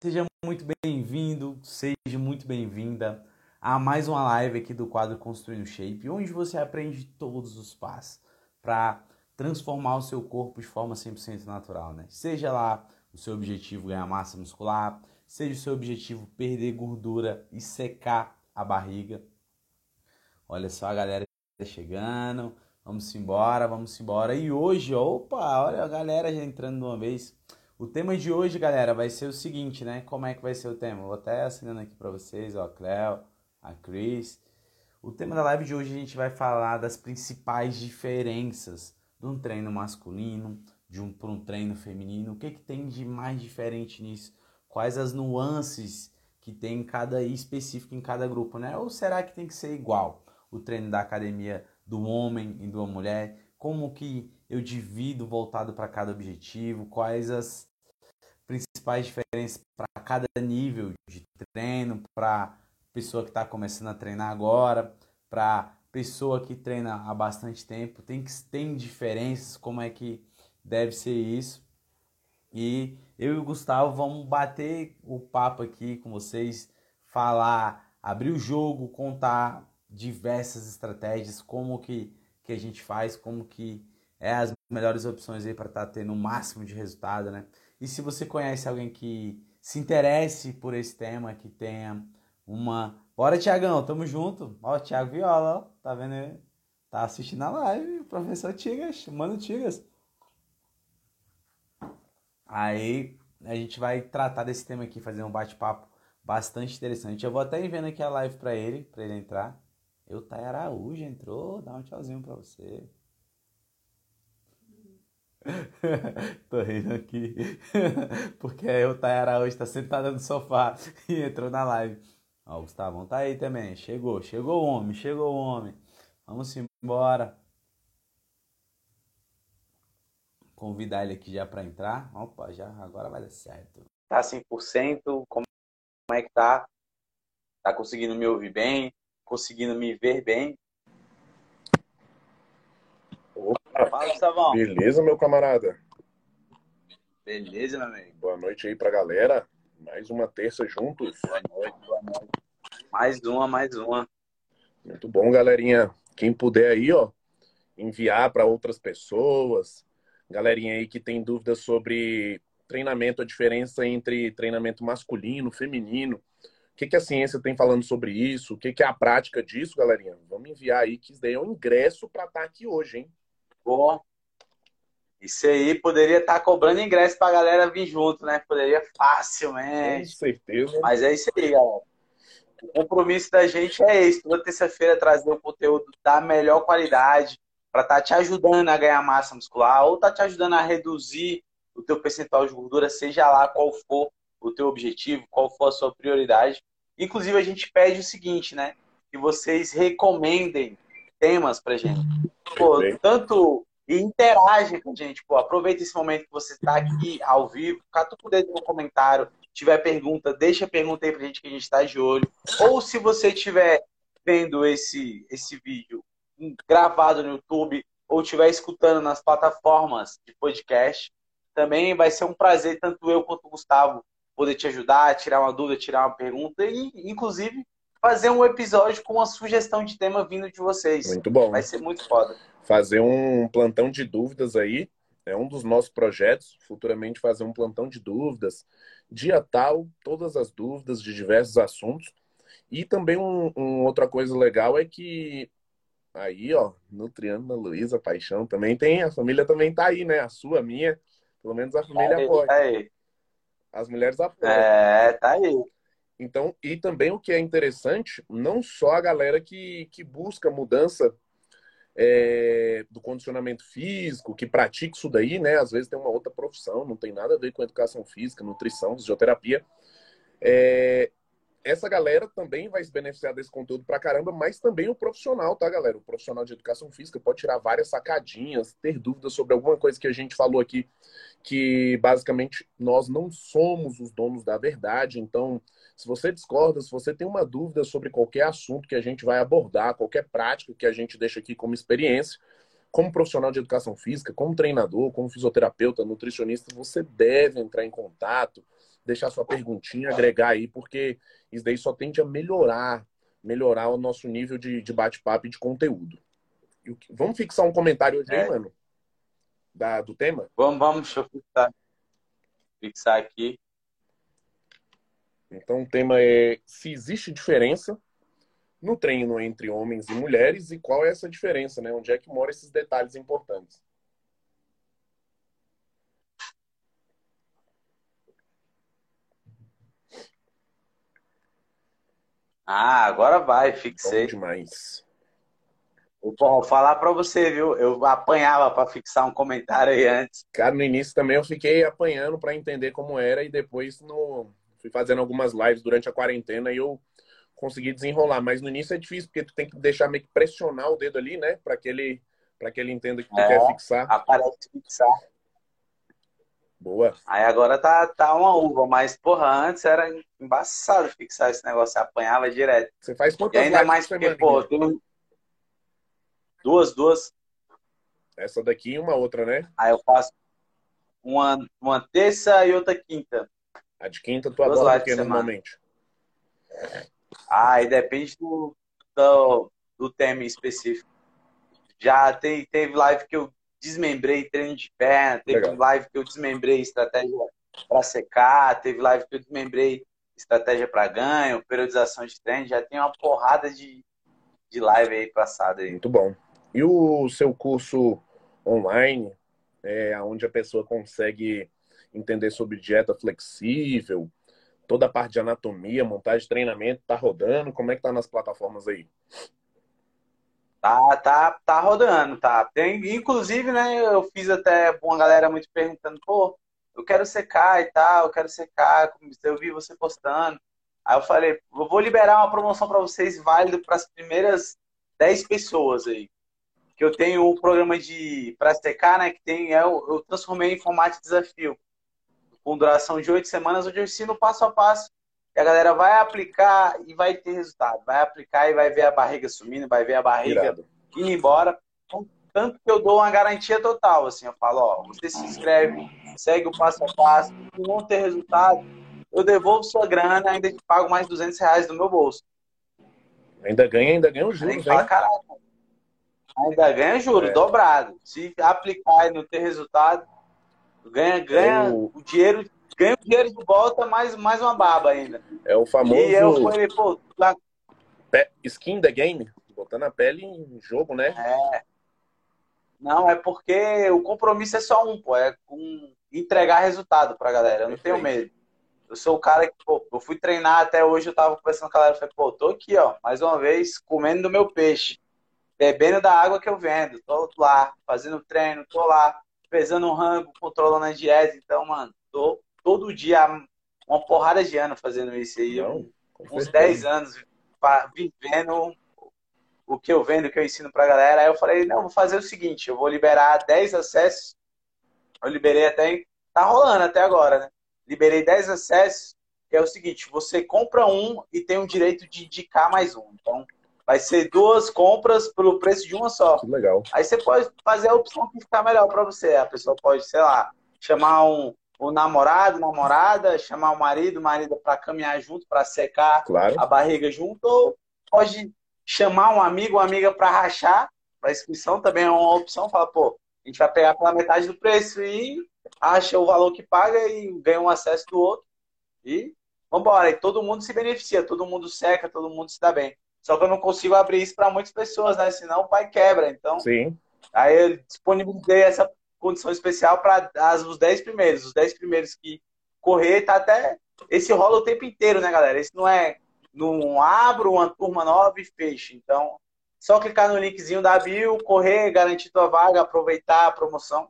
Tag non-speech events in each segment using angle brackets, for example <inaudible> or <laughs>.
Seja muito bem-vindo, seja muito bem-vinda a mais uma live aqui do quadro Construindo Shape, onde você aprende todos os passos para transformar o seu corpo de forma 100% natural, né? Seja lá o seu objetivo ganhar massa muscular, seja o seu objetivo perder gordura e secar a barriga. Olha só a galera chegando, vamos embora, vamos embora. E hoje, opa, olha a galera já entrando de uma vez. O tema de hoje, galera, vai ser o seguinte, né? Como é que vai ser o tema? Vou até assinando aqui para vocês, ó, a Cleo, a Cris. O tema da live de hoje a gente vai falar das principais diferenças de um treino masculino, de um para um treino feminino. O que que tem de mais diferente nisso? Quais as nuances que tem em cada específico em cada grupo, né? Ou será que tem que ser igual o treino da academia do homem e da mulher? Como que eu divido voltado para cada objetivo? Quais as principais diferenças para cada nível de treino, para pessoa que está começando a treinar agora, para pessoa que treina há bastante tempo, tem que tem diferenças, como é que deve ser isso. E eu e o Gustavo vamos bater o papo aqui com vocês, falar, abrir o jogo, contar diversas estratégias, como que, que a gente faz, como que é as melhores opções aí para estar tá tendo o máximo de resultado, né? E se você conhece alguém que se interesse por esse tema, que tenha uma. Bora, Tiagão, tamo junto. Ó, Thiago Viola, ó, tá vendo? Tá assistindo a live, professor Tigas, mano Tigas. Aí a gente vai tratar desse tema aqui, fazer um bate-papo bastante interessante. Eu vou até enviando aqui a live para ele, para ele entrar. Eu, Thay Araújo, entrou, dá um tchauzinho para você. <laughs> Tô rindo aqui. <laughs> Porque o Tayara hoje tá sentada no sofá <laughs> e entrou na live. Ó, o Gustavão tá aí também. Chegou, chegou o homem, chegou o homem. Vamos embora. Convidar ele aqui já para entrar. Opa, já agora vai dar certo. Tá 100%? Como é que tá? Tá conseguindo me ouvir bem? Conseguindo me ver bem? Opa, Fala, Gustavão. Beleza, meu camarada? Beleza, meu amigo. Boa noite aí pra galera. Mais uma terça juntos. Boa noite, boa noite. Mais uma, mais uma. Muito bom, galerinha. Quem puder aí, ó, enviar para outras pessoas. Galerinha aí que tem dúvidas sobre treinamento, a diferença entre treinamento masculino, feminino. O que, que a ciência tem falando sobre isso? O que, que é a prática disso, galerinha? Vamos enviar aí, que isso daí é um ingresso para estar tá aqui hoje, hein? Bom, isso aí poderia estar tá cobrando ingresso para a galera vir junto, né? Poderia facilmente. Com certeza. Mas é isso aí, galera. O compromisso da gente é esse: toda terça-feira trazer um conteúdo da melhor qualidade para estar tá te ajudando a ganhar massa muscular ou tá te ajudando a reduzir o teu percentual de gordura, seja lá qual for o teu objetivo, qual for a sua prioridade. Inclusive, a gente pede o seguinte, né? Que vocês recomendem temas pra gente. Pô, tanto e interage com a gente. Pô, aproveita esse momento que você está aqui ao vivo, cata o dedo no comentário, tiver pergunta, deixa a pergunta aí pra gente que a gente está de olho. Ou se você estiver vendo esse, esse vídeo gravado no YouTube ou estiver escutando nas plataformas de podcast, também vai ser um prazer, tanto eu quanto o Gustavo, poder te ajudar, tirar uma dúvida, tirar uma pergunta e, inclusive, fazer um episódio com uma sugestão de tema vindo de vocês. Muito bom. Vai ser muito foda. Fazer um plantão de dúvidas aí. É um dos nossos projetos, futuramente fazer um plantão de dúvidas. Dia tal, todas as dúvidas de diversos assuntos. E também um, um outra coisa legal é que aí, ó, no Triângulo Luísa Paixão também tem, a família também tá aí, né? A sua, a minha, pelo menos a família tá apoia. Tá aí. As mulheres apoiam. É, tá aí. Então, e também o que é interessante, não só a galera que, que busca mudança é, do condicionamento físico, que pratica isso daí, né? Às vezes tem uma outra profissão, não tem nada a ver com educação física, nutrição, fisioterapia. É, essa galera também vai se beneficiar desse conteúdo pra caramba, mas também o profissional, tá, galera? O profissional de educação física pode tirar várias sacadinhas, ter dúvidas sobre alguma coisa que a gente falou aqui, que basicamente nós não somos os donos da verdade. Então, se você discorda, se você tem uma dúvida sobre qualquer assunto que a gente vai abordar, qualquer prática que a gente deixa aqui como experiência, como profissional de educação física, como treinador, como fisioterapeuta, nutricionista, você deve entrar em contato deixar sua perguntinha, agregar aí, porque isso daí só tende a melhorar, melhorar o nosso nível de, de bate-papo e de conteúdo. Vamos fixar um comentário hoje é. aí, mano? Da, do tema? Vamos, vamos, deixa eu fixar. Fixar aqui. Então o tema é se existe diferença no treino entre homens e mulheres e qual é essa diferença, né? Onde é que moram esses detalhes importantes? Ah, agora vai, fixei. Bom demais. Vou falar para você, viu? Eu apanhava para fixar um comentário aí antes. Cara, no início também eu fiquei apanhando para entender como era e depois no... fui fazendo algumas lives durante a quarentena e eu consegui desenrolar. Mas no início é difícil porque tu tem que deixar meio que pressionar o dedo ali, né? Para que ele para que ele entenda que tu é, quer fixar. Aparece fixar. Boa. Aí agora tá, tá uma uva, mas porra, antes era embaçado fixar esse negócio, apanhava direto. Você faz quantas e ainda mais porque, pô, tem duas, duas. Essa daqui e uma outra, né? Aí eu faço uma, uma terça e outra quinta. A de quinta tu aborda o que normalmente? Ah, aí depende do, do, do tema específico. Já tem, teve live que eu desmembrei treino de perna, teve Legal. live que eu desmembrei estratégia para secar, teve live que eu desmembrei estratégia para ganho, periodização de treino, já tem uma porrada de, de live aí passada aí. Muito bom. E o seu curso online, é, onde a pessoa consegue entender sobre dieta flexível, toda a parte de anatomia, montagem de treinamento, tá rodando? Como é que tá nas plataformas aí? Tá, tá, tá rodando, tá. Tem, inclusive, né, eu fiz até uma galera muito perguntando, pô, eu quero secar e tal, eu quero secar, eu vi você postando. Aí eu falei, eu vou liberar uma promoção para vocês válido para as primeiras 10 pessoas aí. Que eu tenho o um programa de para secar, né, que tem, eu, eu transformei em formato de desafio. Com duração de 8 semanas, onde eu ensino passo a passo e a galera vai aplicar e vai ter resultado. Vai aplicar e vai ver a barriga sumindo, vai ver a barriga Irado. indo embora. Tanto que eu dou uma garantia total. Assim, eu falo, ó, você se inscreve, segue o passo a passo, se não ter resultado, eu devolvo sua grana, ainda te pago mais 200 reais do meu bolso. Ainda ganha, ainda ganha o juros, fala, caraca, ainda ganha juros, é. dobrado. Se aplicar e não ter resultado, ganha, ganha o dinheiro ganha o dinheiro de volta, mais, mais uma baba ainda. É o famoso. E eu falei, pô, lá... skin the game, botando a pele em jogo, né? É. Não, é porque o compromisso é só um, pô, é com entregar resultado pra galera. Eu não tenho medo. Eu sou o cara que, pô, eu fui treinar até hoje, eu tava conversando com a galera, falei, pô, tô aqui, ó, mais uma vez, comendo do meu peixe, bebendo da água que eu vendo, tô lá, fazendo treino, tô lá, pesando um rango, controlando a dieta, então, mano, tô todo dia, uma porrada de anos fazendo isso aí. Não, uns 10 anos vivendo o que eu vendo, o que eu ensino pra galera. Aí eu falei, não, vou fazer o seguinte, eu vou liberar 10 acessos. Eu liberei até, tá rolando até agora, né? Liberei 10 acessos, que é o seguinte, você compra um e tem o direito de indicar mais um. Então, vai ser duas compras pelo preço de uma só. Que legal. Aí você pode fazer a opção que ficar melhor para você. A pessoa pode, sei lá, chamar um, o namorado, namorada, chamar o marido, marido para caminhar junto, para secar claro. a barriga junto, ou pode chamar um amigo, uma amiga para rachar, para inscrição também é uma opção, fala, pô, a gente vai pegar pela metade do preço e acha o valor que paga e ganha um acesso do outro. E vambora. E todo mundo se beneficia, todo mundo seca, todo mundo se dá bem. Só que eu não consigo abrir isso para muitas pessoas, né? Senão o pai quebra. Então, Sim. aí eu disponibilizei essa condição especial para os 10 primeiros. Os 10 primeiros que correr, tá até. Esse rola o tempo inteiro, né, galera? Esse não é. Não abro uma turma nova e fecho. Então, só clicar no linkzinho da bio, correr, garantir tua vaga, aproveitar a promoção.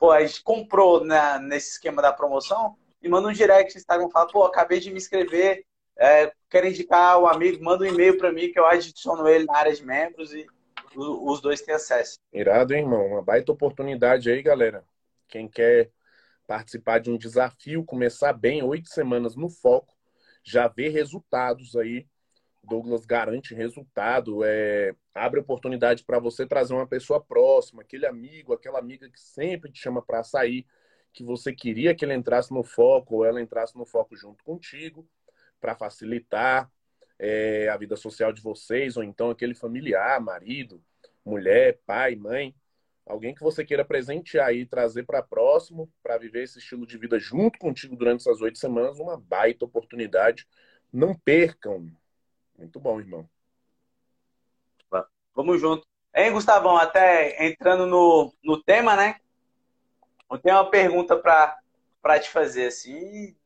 Pô, a gente comprou né, nesse esquema da promoção e manda um direct no Instagram fala, pô, acabei de me inscrever, é, quero indicar o amigo, manda um e-mail para mim que eu adiciono ele na área de membros e os dois têm acesso. Irado, hein, irmão? Uma baita oportunidade aí, galera. Quem quer participar de um desafio, começar bem, oito semanas no foco, já vê resultados aí. Douglas garante resultado, é, abre oportunidade para você trazer uma pessoa próxima, aquele amigo, aquela amiga que sempre te chama para sair. que você queria que ele entrasse no foco ou ela entrasse no foco junto contigo para facilitar é, a vida social de vocês, ou então aquele familiar, marido, mulher, pai, mãe, alguém que você queira presentear e trazer para próximo, para viver esse estilo de vida junto contigo durante essas oito semanas, uma baita oportunidade. Não percam. Muito bom, irmão. Vamos junto. Hein, Gustavão, até entrando no, no tema, né? Eu tenho uma pergunta para te fazer, assim,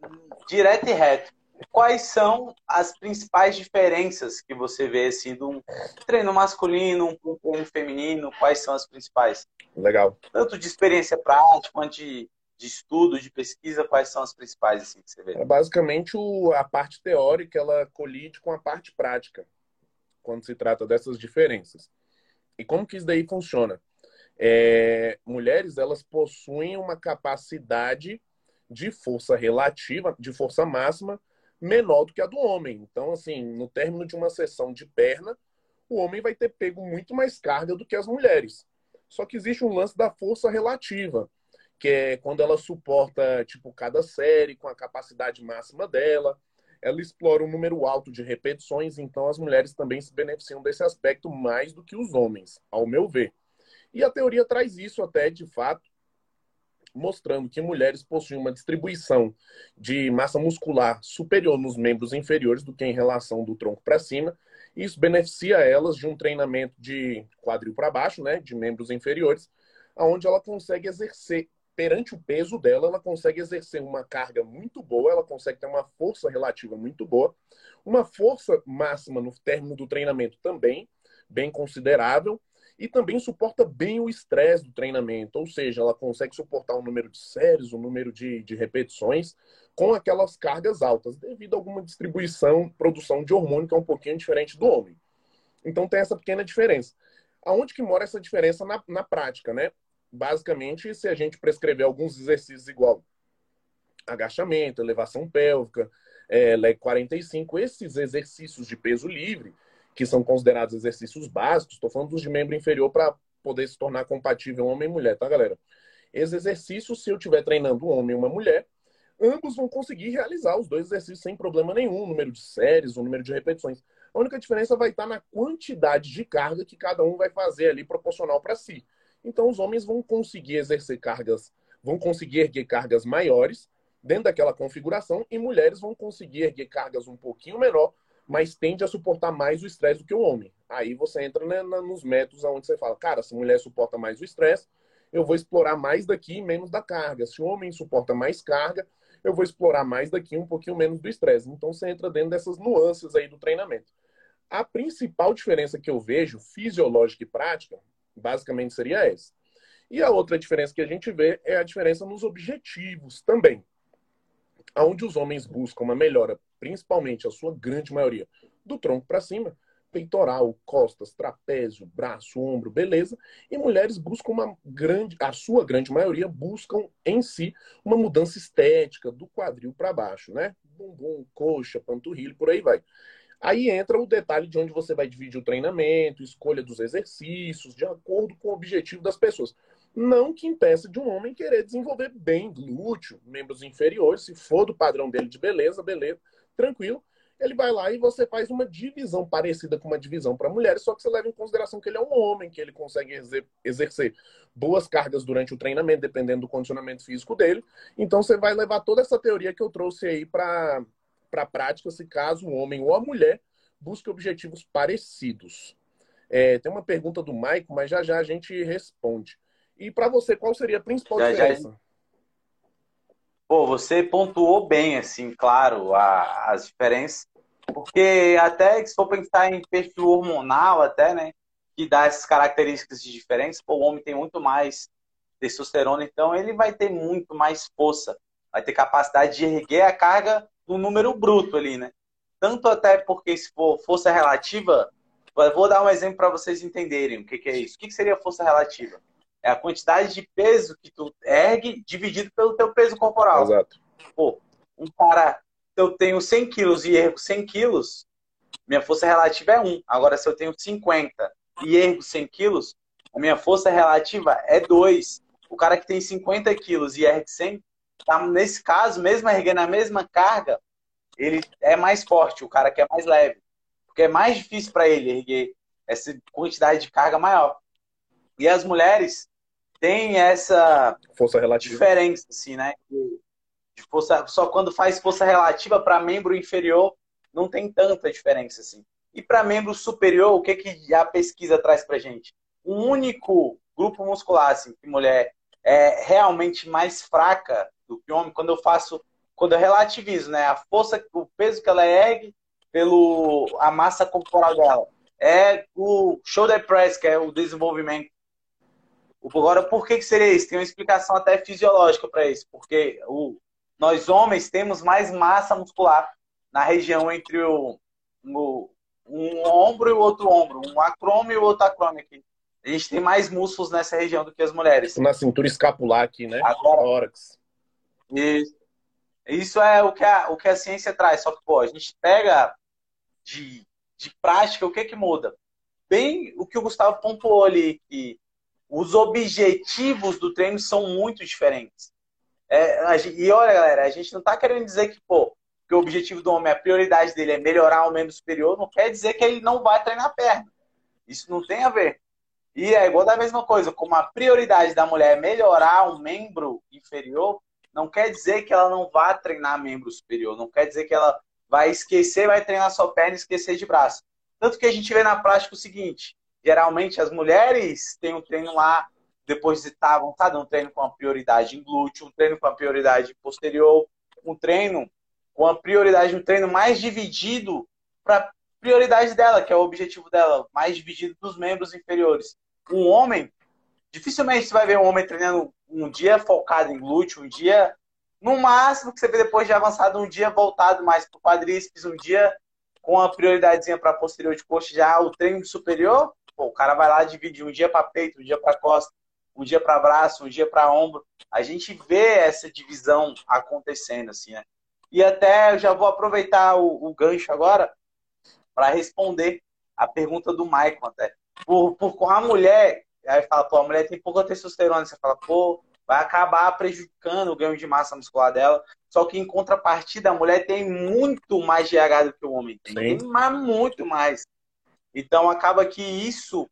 direto e reto quais são as principais diferenças que você vê assim de um treino masculino, um treino feminino? Quais são as principais? Legal. Tanto de experiência prática quanto de, de estudo, de pesquisa, quais são as principais assim que você vê? É basicamente o, a parte teórica ela colide com a parte prática quando se trata dessas diferenças. E como que isso daí funciona? É, mulheres elas possuem uma capacidade de força relativa, de força máxima menor do que a do homem. Então, assim, no término de uma sessão de perna, o homem vai ter pego muito mais carga do que as mulheres. Só que existe um lance da força relativa, que é quando ela suporta, tipo, cada série com a capacidade máxima dela. Ela explora um número alto de repetições, então as mulheres também se beneficiam desse aspecto mais do que os homens, ao meu ver. E a teoria traz isso até, de fato, mostrando que mulheres possuem uma distribuição de massa muscular superior nos membros inferiores do que em relação do tronco para cima. Isso beneficia elas de um treinamento de quadril para baixo, né, de membros inferiores, aonde ela consegue exercer perante o peso dela, ela consegue exercer uma carga muito boa, ela consegue ter uma força relativa muito boa, uma força máxima no término do treinamento também, bem considerável, e também suporta bem o estresse do treinamento, ou seja, ela consegue suportar um número de séries, um número de, de repetições com aquelas cargas altas, devido a alguma distribuição, produção de hormônio que é um pouquinho diferente do homem. Então tem essa pequena diferença. Aonde que mora essa diferença na, na prática, né? Basicamente, se a gente prescrever alguns exercícios igual agachamento, elevação pélvica, é, leg 45, esses exercícios de peso livre, que são considerados exercícios básicos, estou falando dos de membro inferior para poder se tornar compatível homem e mulher, tá, galera? Esses exercícios, se eu estiver treinando um homem e uma mulher, ambos vão conseguir realizar os dois exercícios sem problema nenhum, número de séries, o número de repetições. A única diferença vai estar na quantidade de carga que cada um vai fazer ali proporcional para si. Então, os homens vão conseguir exercer cargas, vão conseguir erguer cargas maiores dentro daquela configuração e mulheres vão conseguir erguer cargas um pouquinho menor mas tende a suportar mais o estresse do que o homem. Aí você entra né, nos métodos onde você fala, cara, se a mulher suporta mais o estresse, eu vou explorar mais daqui e menos da carga. Se o homem suporta mais carga, eu vou explorar mais daqui um pouquinho menos do estresse. Então você entra dentro dessas nuances aí do treinamento. A principal diferença que eu vejo, fisiológica e prática, basicamente seria essa. E a outra diferença que a gente vê é a diferença nos objetivos também. Onde os homens buscam uma melhora principalmente a sua grande maioria, do tronco para cima, peitoral, costas, trapézio, braço, ombro, beleza. E mulheres buscam uma grande, a sua grande maioria buscam em si uma mudança estética do quadril para baixo, né? Bumbum, coxa, panturrilha, por aí vai. Aí entra o detalhe de onde você vai dividir o treinamento, escolha dos exercícios, de acordo com o objetivo das pessoas. Não que impeça de um homem querer desenvolver bem glúteo, membros inferiores, se for do padrão dele de beleza, beleza tranquilo. Ele vai lá e você faz uma divisão parecida com uma divisão para mulheres, só que você leva em consideração que ele é um homem, que ele consegue exercer boas cargas durante o treinamento, dependendo do condicionamento físico dele. Então você vai levar toda essa teoria que eu trouxe aí para a prática, se caso o homem ou a mulher busque objetivos parecidos. É, tem uma pergunta do Maico, mas já já a gente responde. E para você, qual seria a principal já, diferença? Já Pô, você pontuou bem, assim, claro, a, as diferenças, porque até se for pensar em perfil hormonal, até, né, que dá essas características de diferença, pô, o homem tem muito mais testosterona, então ele vai ter muito mais força, vai ter capacidade de erguer a carga no número bruto ali, né? Tanto até porque se for força relativa, vou dar um exemplo para vocês entenderem o que, que é isso. O que, que seria força relativa? É a quantidade de peso que tu ergue dividido pelo teu peso corporal. Exato. Pô, um cara, se eu tenho 100 quilos e ergo 100 quilos, minha força relativa é 1. Agora, se eu tenho 50 e ergo 100 quilos, a minha força relativa é 2. o cara que tem 50 quilos e ergue 100, tá, nesse caso, mesmo erguendo a mesma carga, ele é mais forte, o cara que é mais leve. Porque é mais difícil para ele erguer essa quantidade de carga maior. E as mulheres têm essa força relativa. diferença, assim, né? De força, só quando faz força relativa para membro inferior, não tem tanta diferença, assim. E para membro superior, o que, que a pesquisa traz para gente? Um único grupo muscular, assim, que mulher é realmente mais fraca do que homem, quando eu faço, quando eu relativizo, né? A força, o peso que ela ergue pelo a massa corporal dela. É o shoulder press, que é o desenvolvimento. Agora, por que, que seria isso? Tem uma explicação até fisiológica para isso. Porque o, nós homens temos mais massa muscular na região entre o, o um ombro e o outro ombro, um acrome e o outro acrome aqui. A gente tem mais músculos nessa região do que as mulheres. Na cintura escapular aqui, né? Agora, Tórax. Isso. Isso é o que, a, o que a ciência traz. Só que, pô, a gente pega de, de prática, o que que muda? Bem o que o Gustavo pontuou ali, que os objetivos do treino são muito diferentes. É, e olha, galera, a gente não está querendo dizer que, pô, que o objetivo do homem, a prioridade dele é melhorar o membro superior, não quer dizer que ele não vai treinar perna. Isso não tem a ver. E é igual da mesma coisa, como a prioridade da mulher é melhorar o membro inferior, não quer dizer que ela não vá treinar membro superior, não quer dizer que ela vai esquecer, vai treinar só perna e esquecer de braço. Tanto que a gente vê na prática o seguinte: geralmente as mulheres têm um treino lá, depois de estar avançado, um treino com a prioridade em glúteo, um treino com a prioridade posterior, um treino com a prioridade, um treino mais dividido para prioridade dela, que é o objetivo dela, mais dividido dos membros inferiores. Um homem, dificilmente você vai ver um homem treinando um dia focado em glúteo, um dia, no máximo que você vê depois de avançado, um dia voltado mais para o quadríceps, um dia com a prioridadezinha para posterior de coxa, já o treino superior, pô, o cara vai lá dividir um dia para peito, um dia para costa, um dia para braço, um dia para ombro. A gente vê essa divisão acontecendo, assim, né? E até eu já vou aproveitar o, o gancho agora para responder a pergunta do Michael até. Por, por a mulher, aí fala, pô, a mulher tem pouca testosterona, você fala, pô, vai acabar prejudicando o ganho de massa muscular dela. Só que em contrapartida, a mulher tem muito mais GH do que o homem tem, Sim. mas muito mais. Então acaba que isso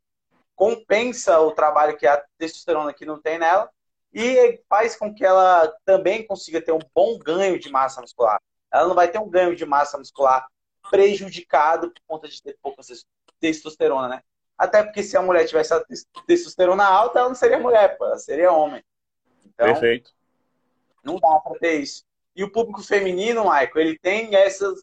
compensa o trabalho que a testosterona aqui não tem nela e faz com que ela também consiga ter um bom ganho de massa muscular. Ela não vai ter um ganho de massa muscular prejudicado por conta de ter pouca testosterona, né? Até porque se a mulher tivesse a testosterona alta, ela não seria mulher, pô, ela seria homem. Então, Perfeito. Não dá para ter isso. E o público feminino, Michael, ele tem essas,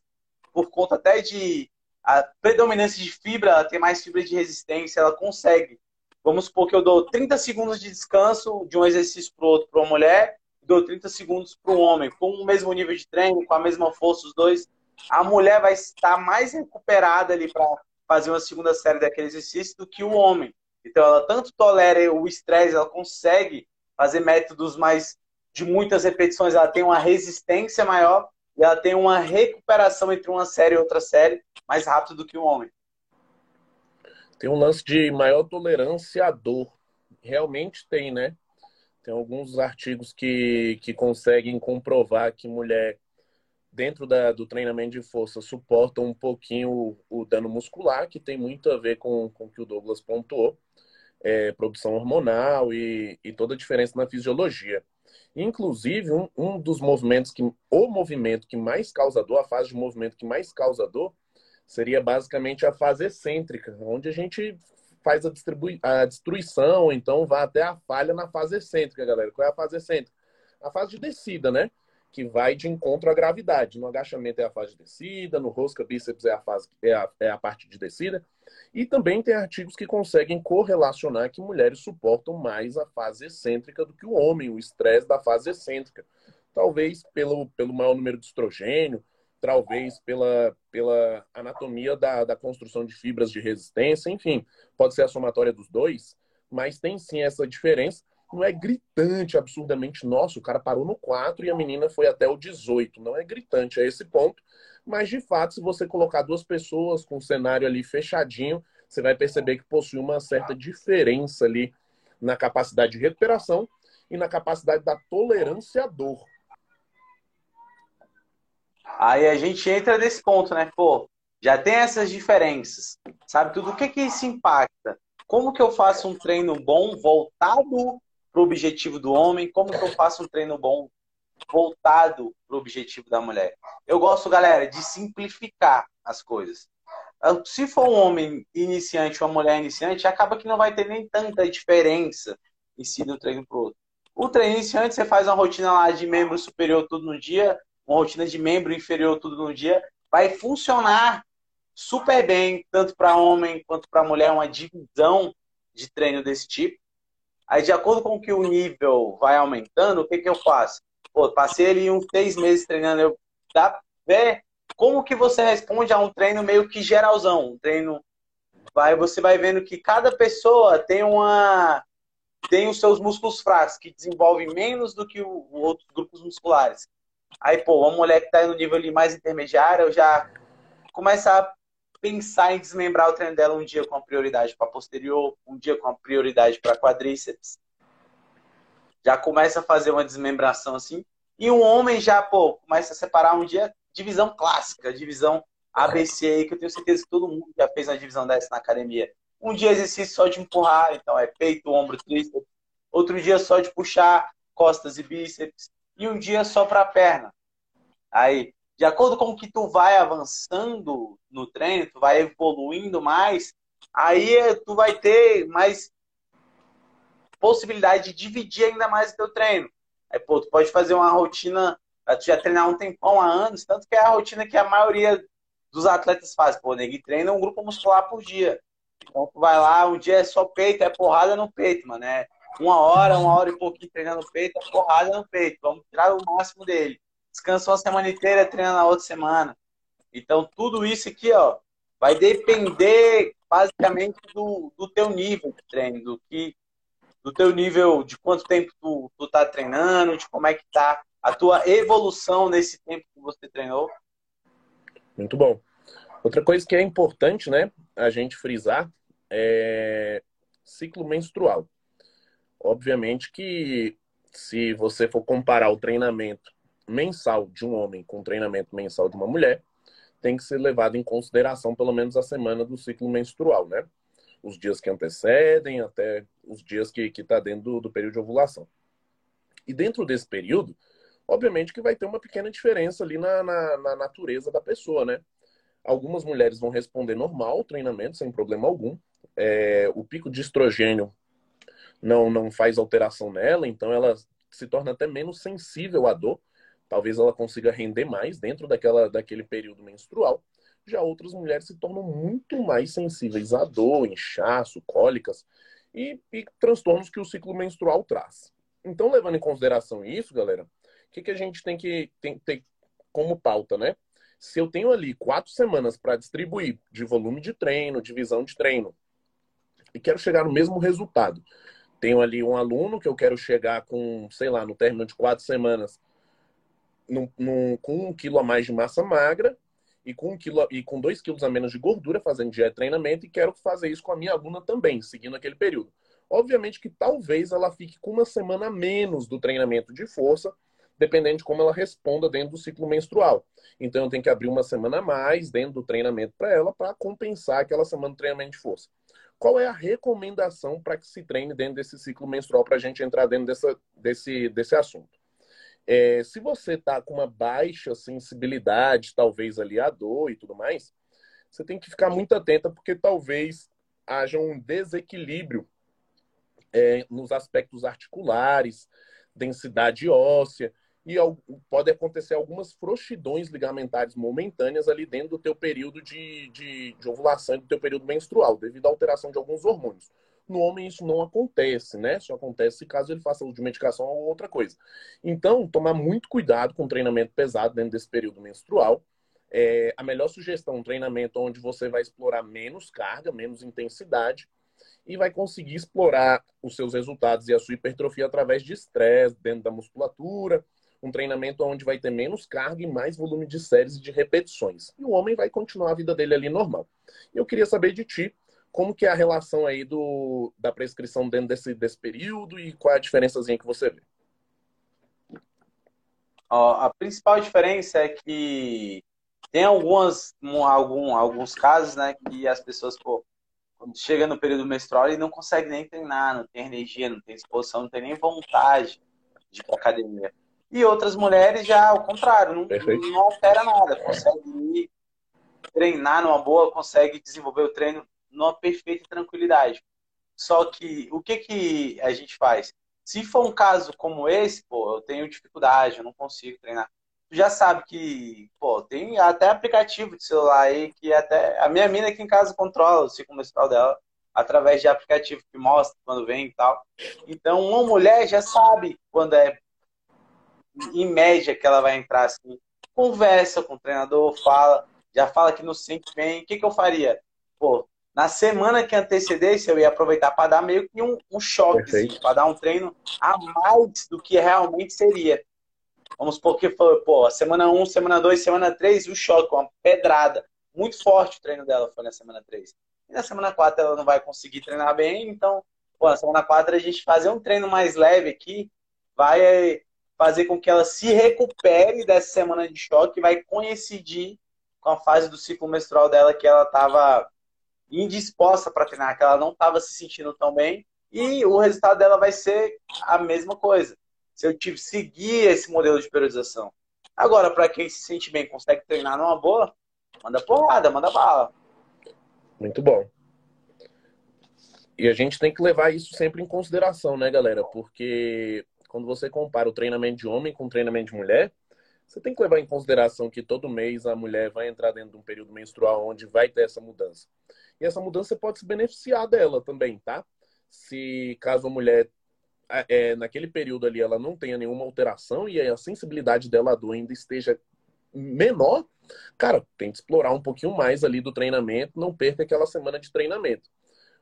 por conta até de a predominância de fibra, ela tem mais fibra de resistência, ela consegue Vamos supor que eu dou 30 segundos de descanso de um exercício para o outro para uma mulher, dou 30 segundos para um homem, com o mesmo nível de treino, com a mesma força, os dois. A mulher vai estar mais recuperada ali para fazer uma segunda série daquele exercício do que o homem. Então, ela tanto tolera o estresse, ela consegue fazer métodos mais de muitas repetições, ela tem uma resistência maior e ela tem uma recuperação entre uma série e outra série mais rápido do que o homem tem um lance de maior tolerância à dor. Realmente tem, né? Tem alguns artigos que, que conseguem comprovar que mulher, dentro da, do treinamento de força, suporta um pouquinho o, o, dano muscular, que tem muito a ver com, com o que o Douglas pontuou. É, produção hormonal e, e toda a diferença na fisiologia. Inclusive, um, um dos movimentos que. O movimento que mais causa dor, a fase de movimento que mais causa dor, seria basicamente a fase excêntrica, onde a gente faz a, a destruição, então vai até a falha na fase excêntrica, galera. Qual é a fase excêntrica? A fase de descida, né? Que vai de encontro à gravidade. No agachamento é a fase de descida, no rosca bíceps é a, fase, é a, é a parte de descida. E também tem artigos que conseguem correlacionar que mulheres suportam mais a fase excêntrica do que o homem, o estresse da fase excêntrica. Talvez pelo, pelo maior número de estrogênio, talvez pela, pela anatomia da, da construção de fibras de resistência, enfim, pode ser a somatória dos dois, mas tem sim essa diferença. Não é gritante, absurdamente, nossa, o cara parou no 4 e a menina foi até o 18. Não é gritante a esse ponto, mas de fato, se você colocar duas pessoas com o cenário ali fechadinho, você vai perceber que possui uma certa diferença ali na capacidade de recuperação e na capacidade da tolerância à dor. Aí a gente entra nesse ponto, né? Pô, já tem essas diferenças, sabe? Tudo o que que isso impacta? Como que eu faço um treino bom voltado para o objetivo do homem? Como que eu faço um treino bom voltado para o objetivo da mulher? Eu gosto, galera, de simplificar as coisas. Se for um homem iniciante ou uma mulher iniciante, acaba que não vai ter nem tanta diferença em si do treino para o outro. O treino iniciante, você faz uma rotina lá de membro superior tudo no dia, uma rotina de membro inferior tudo no dia, vai funcionar super bem, tanto para homem quanto para mulher, uma divisão de treino desse tipo. Aí, de acordo com que o nível vai aumentando, o que, que eu faço? Pô, passei ali uns seis meses treinando, eu dá ver como que você responde a um treino meio que geralzão, um treino vai você vai vendo que cada pessoa tem uma tem os seus músculos fracos que desenvolvem menos do que os outros grupos musculares. Aí, pô, uma mulher que está no nível ali mais intermediário, eu já a pensar em desmembrar o treino dela um dia com a prioridade para posterior, um dia com a prioridade para quadríceps. Já começa a fazer uma desmembração assim. E um homem já, pô, começa a separar um dia divisão clássica, divisão ABC aí, que eu tenho certeza que todo mundo já fez uma divisão dessa na academia. Um dia exercício só de empurrar, então é peito, ombro, tríceps. Outro dia só de puxar costas e bíceps. E um dia só para perna. Aí, de acordo com que tu vai avançando no treino, tu vai evoluindo mais, aí tu vai ter mais possibilidade de dividir ainda mais o teu treino. Aí, pô, tu pode fazer uma rotina, tu já treinar um tempão há anos, tanto que é a rotina que a maioria dos atletas faz. Pô, ninguém treina um grupo muscular por dia. Então tu vai lá, um dia é só peito, é porrada no peito, mano. É uma hora, uma hora e pouquinho treinando peito, é porrada no peito. Vamos tirar o máximo dele descansa uma semana inteira, treina na outra semana. Então, tudo isso aqui, ó, vai depender basicamente do, do teu nível de treino, do que do teu nível, de quanto tempo tu, tu tá treinando, de como é que tá a tua evolução nesse tempo que você treinou. Muito bom. Outra coisa que é importante, né, a gente frisar é ciclo menstrual. Obviamente que se você for comparar o treinamento mensal de um homem com treinamento mensal de uma mulher tem que ser levado em consideração pelo menos a semana do ciclo menstrual, né? Os dias que antecedem até os dias que está dentro do, do período de ovulação. E dentro desse período, obviamente que vai ter uma pequena diferença ali na, na, na natureza da pessoa, né? Algumas mulheres vão responder normal ao treinamento, sem problema algum. É, o pico de estrogênio não, não faz alteração nela, então ela se torna até menos sensível à dor talvez ela consiga render mais dentro daquela, daquele período menstrual. Já outras mulheres se tornam muito mais sensíveis à dor, inchaço, cólicas e, e transtornos que o ciclo menstrual traz. Então, levando em consideração isso, galera, o que, que a gente tem que tem, ter como pauta, né? Se eu tenho ali quatro semanas para distribuir de volume de treino, divisão de treino, e quero chegar no mesmo resultado, tenho ali um aluno que eu quero chegar com, sei lá, no término de quatro semanas, num, num, com um quilo a mais de massa magra e com, um quilo, e com dois quilos a menos de gordura fazendo dieta treinamento e quero fazer isso com a minha aluna também, seguindo aquele período. Obviamente que talvez ela fique com uma semana a menos do treinamento de força, dependendo de como ela responda dentro do ciclo menstrual. Então eu tenho que abrir uma semana a mais dentro do treinamento para ela para compensar aquela semana de treinamento de força. Qual é a recomendação para que se treine dentro desse ciclo menstrual para a gente entrar dentro dessa, desse, desse assunto? É, se você está com uma baixa sensibilidade, talvez ali à dor e tudo mais, você tem que ficar muito atenta, porque talvez haja um desequilíbrio é, nos aspectos articulares, densidade óssea, e pode acontecer algumas frouxidões ligamentares momentâneas ali dentro do teu período de, de, de ovulação e do teu período menstrual, devido à alteração de alguns hormônios. No homem isso não acontece, né? Só acontece caso ele faça uso de medicação ou outra coisa. Então, tomar muito cuidado com treinamento pesado dentro desse período menstrual. É, a melhor sugestão, um treinamento onde você vai explorar menos carga, menos intensidade e vai conseguir explorar os seus resultados e a sua hipertrofia através de estresse dentro da musculatura, um treinamento onde vai ter menos carga e mais volume de séries e de repetições. E o homem vai continuar a vida dele ali normal. Eu queria saber de ti, Como que é a relação aí do, da prescrição dentro desse, desse período e qual é a diferençazinha que você vê? Ó, a principal diferença é que tem algumas, algum, alguns casos, né, que as pessoas, pô, quando chega no período menstrual, e não consegue nem treinar, não tem energia, não tem disposição, não tem nem vontade de ir pra academia. E outras mulheres já, ao contrário, não, não altera nada, consegue ir treinar numa boa, consegue desenvolver o treino numa perfeita tranquilidade. Só que o que, que a gente faz? Se for um caso como esse, pô, eu tenho dificuldade, eu não consigo treinar. Tu já sabe que, pô, tem até aplicativo de celular aí que até a minha mina aqui em casa controla o ciclo menstrual dela através de aplicativo que mostra quando vem e tal. Então, uma mulher já sabe quando é em média que ela vai entrar assim, conversa com o treinador, fala, já fala que não sente bem. O que, que eu faria? Pô, na semana que antecedesse, eu ia aproveitar para dar meio que um, um choque, assim, para dar um treino a mais do que realmente seria. Vamos supor que foi, pô, semana 1, semana 2, semana 3, o choque, uma pedrada. Muito forte o treino dela foi na semana 3. E na semana 4 ela não vai conseguir treinar bem, então, pô, na semana 4 a gente fazer um treino mais leve aqui vai fazer com que ela se recupere dessa semana de choque, vai coincidir com a fase do ciclo menstrual dela que ela estava indisposta para treinar, que ela não estava se sentindo tão bem, e o resultado dela vai ser a mesma coisa. Se eu tive seguir esse modelo de periodização. Agora, para quem se sente bem, consegue treinar numa boa, manda porrada, manda bala. Muito bom. E a gente tem que levar isso sempre em consideração, né, galera? Porque quando você compara o treinamento de homem com o treinamento de mulher, você tem que levar em consideração que todo mês a mulher vai entrar dentro de um período menstrual onde vai ter essa mudança. E essa mudança pode se beneficiar dela também, tá? Se caso a mulher é, naquele período ali ela não tenha nenhuma alteração e a sensibilidade dela à dor ainda esteja menor, cara, tem que explorar um pouquinho mais ali do treinamento, não perca aquela semana de treinamento.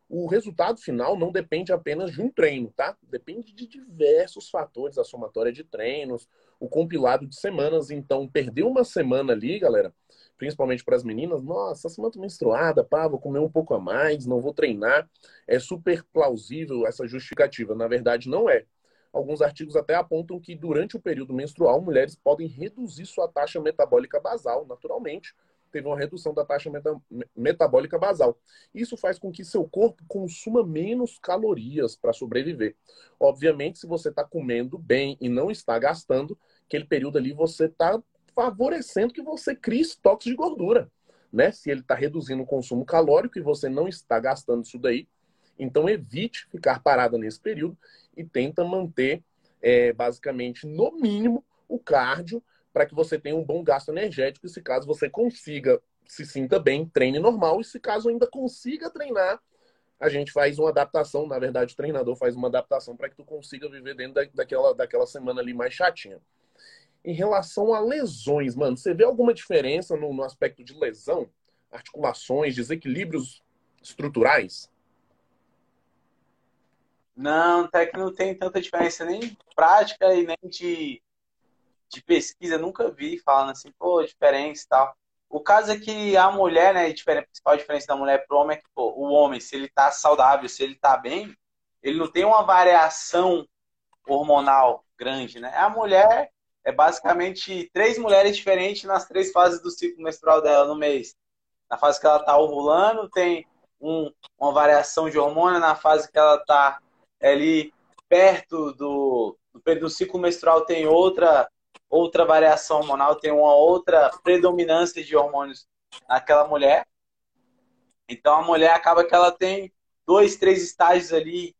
O resultado final não depende apenas de um treino, tá? Depende de diversos fatores, a somatória de treinos, o compilado de semanas. Então, perder uma semana ali, galera, principalmente para as meninas, nossa, semana menstruada, pá, vou comer um pouco a mais, não vou treinar. É super plausível essa justificativa. Na verdade, não é. Alguns artigos até apontam que durante o período menstrual, mulheres podem reduzir sua taxa metabólica basal, naturalmente. Teve uma redução da taxa meta metabólica basal. Isso faz com que seu corpo consuma menos calorias para sobreviver. Obviamente, se você está comendo bem e não está gastando, aquele período ali você está favorecendo que você crie estoques de gordura. Né? Se ele está reduzindo o consumo calórico e você não está gastando isso daí, então evite ficar parada nesse período e tenta manter é, basicamente no mínimo o cardio para que você tenha um bom gasto energético e se caso você consiga se sinta bem, treine normal e se caso ainda consiga treinar, a gente faz uma adaptação, na verdade o treinador faz uma adaptação para que tu consiga viver dentro da, daquela, daquela semana ali mais chatinha em relação a lesões, mano. Você vê alguma diferença no, no aspecto de lesão? Articulações, desequilíbrios estruturais? Não, até que não tem tanta diferença nem prática e nem de, de pesquisa. Nunca vi falando assim, pô, diferença e tal. O caso é que a mulher, né, a principal diferença da mulher pro homem é que, pô, o homem, se ele tá saudável, se ele tá bem, ele não tem uma variação hormonal grande, né? A mulher, é basicamente três mulheres diferentes nas três fases do ciclo menstrual dela no mês. Na fase que ela está ovulando, tem um, uma variação de hormônio. Na fase que ela está ali perto do, do do ciclo menstrual, tem outra, outra variação hormonal, tem uma outra predominância de hormônios naquela mulher. Então a mulher acaba que ela tem dois, três estágios ali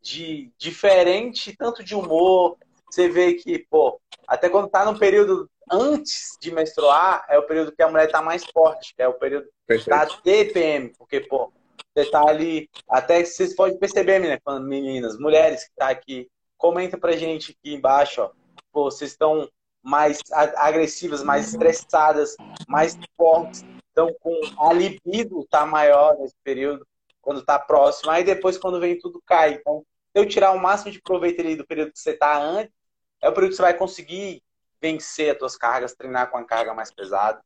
de diferente, tanto de humor, você vê que, pô, até quando tá no período antes de menstruar, é o período que a mulher tá mais forte, é o período Perfeito. da TPM, porque, pô, você tá ali, até vocês podem perceber, né, meninas, mulheres que tá aqui, comenta pra gente aqui embaixo, ó, pô, vocês estão mais agressivas, mais estressadas, mais fortes, então com a libido tá maior nesse período, quando tá próximo, aí depois quando vem tudo cai, então eu tirar o máximo de proveito ali do período que você tá antes, é o período que você vai conseguir vencer as suas cargas, treinar com a carga mais pesada.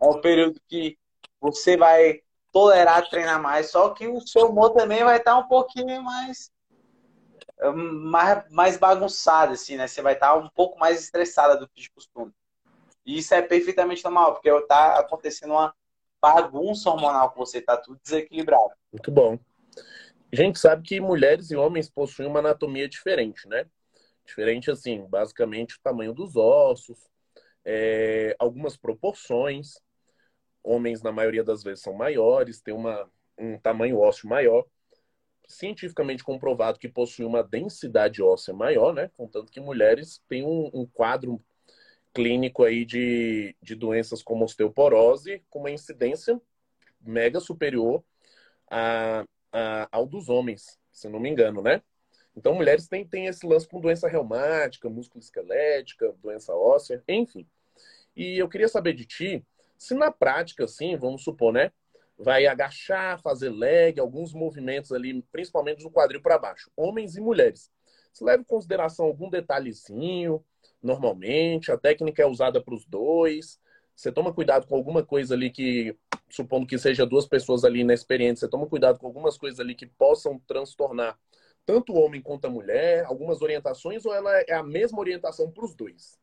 É o período que você vai tolerar treinar mais. Só que o seu humor também vai estar um pouquinho mais mais, mais bagunçado, assim, né? Você vai estar um pouco mais estressada do que de costume. E isso é perfeitamente normal, porque está acontecendo uma bagunça hormonal com você, está tudo desequilibrado. Muito bom. A gente sabe que mulheres e homens possuem uma anatomia diferente, né? Diferente, assim, basicamente o tamanho dos ossos, é, algumas proporções. Homens, na maioria das vezes, são maiores, têm uma, um tamanho ósseo maior. Cientificamente comprovado que possuem uma densidade óssea maior, né? Contanto que mulheres têm um, um quadro clínico aí de, de doenças como osteoporose, com uma incidência mega superior a, a, ao dos homens, se não me engano, né? Então, mulheres têm, têm esse lance com doença reumática, músculo esquelética, doença óssea, enfim. E eu queria saber de ti, se na prática, assim, vamos supor, né? Vai agachar, fazer leg, alguns movimentos ali, principalmente do quadril para baixo, homens e mulheres. Se leva em consideração algum detalhezinho, normalmente, a técnica é usada para os dois. Você toma cuidado com alguma coisa ali que, supondo que seja duas pessoas ali inexperientes, você toma cuidado com algumas coisas ali que possam transtornar tanto o homem quanto a mulher, algumas orientações, ou ela é a mesma orientação para os dois?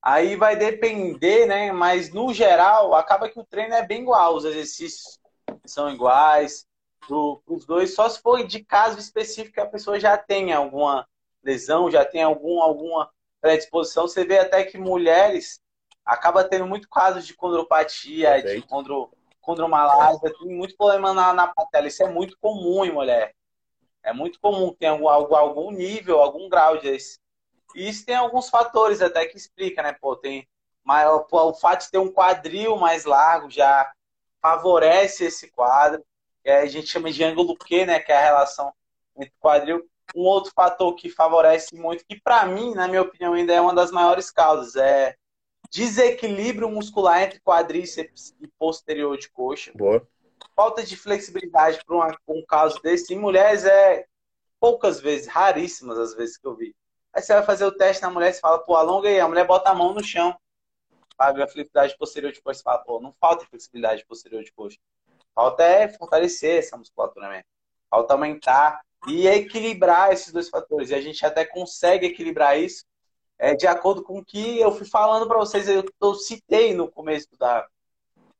Aí vai depender, né? Mas no geral, acaba que o treino é bem igual, os exercícios são iguais para os dois, só se for de caso específico que a pessoa já tenha alguma lesão, já tem algum, alguma predisposição. Você vê até que mulheres acaba tendo muito casos de condropatia, Perfeito. de condro, condromalásia, tem muito problema na, na patela. Isso é muito comum em mulher. É muito comum, tem algum, algum nível, algum grau disso. E isso tem alguns fatores até que explica, né? Pô, tem maior, o fato de ter um quadril mais largo já favorece esse quadro. Que a gente chama de ângulo Q, né? Que é a relação entre quadril um outro fator que favorece muito, que para mim, na minha opinião, ainda é uma das maiores causas, é desequilíbrio muscular entre quadríceps e posterior de coxa. Boa. Falta de flexibilidade para um caso desse. Em mulheres é poucas vezes, raríssimas as vezes que eu vi. Aí você vai fazer o teste na mulher, você fala, pô, alonga aí. A mulher bota a mão no chão para a flexibilidade posterior de coxa. Você fala, pô, não falta flexibilidade posterior de coxa. Falta é fortalecer essa musculatura mesmo. Falta aumentar e equilibrar esses dois fatores. E a gente até consegue equilibrar isso é, de acordo com o que eu fui falando para vocês. Eu, eu, citei no começo da,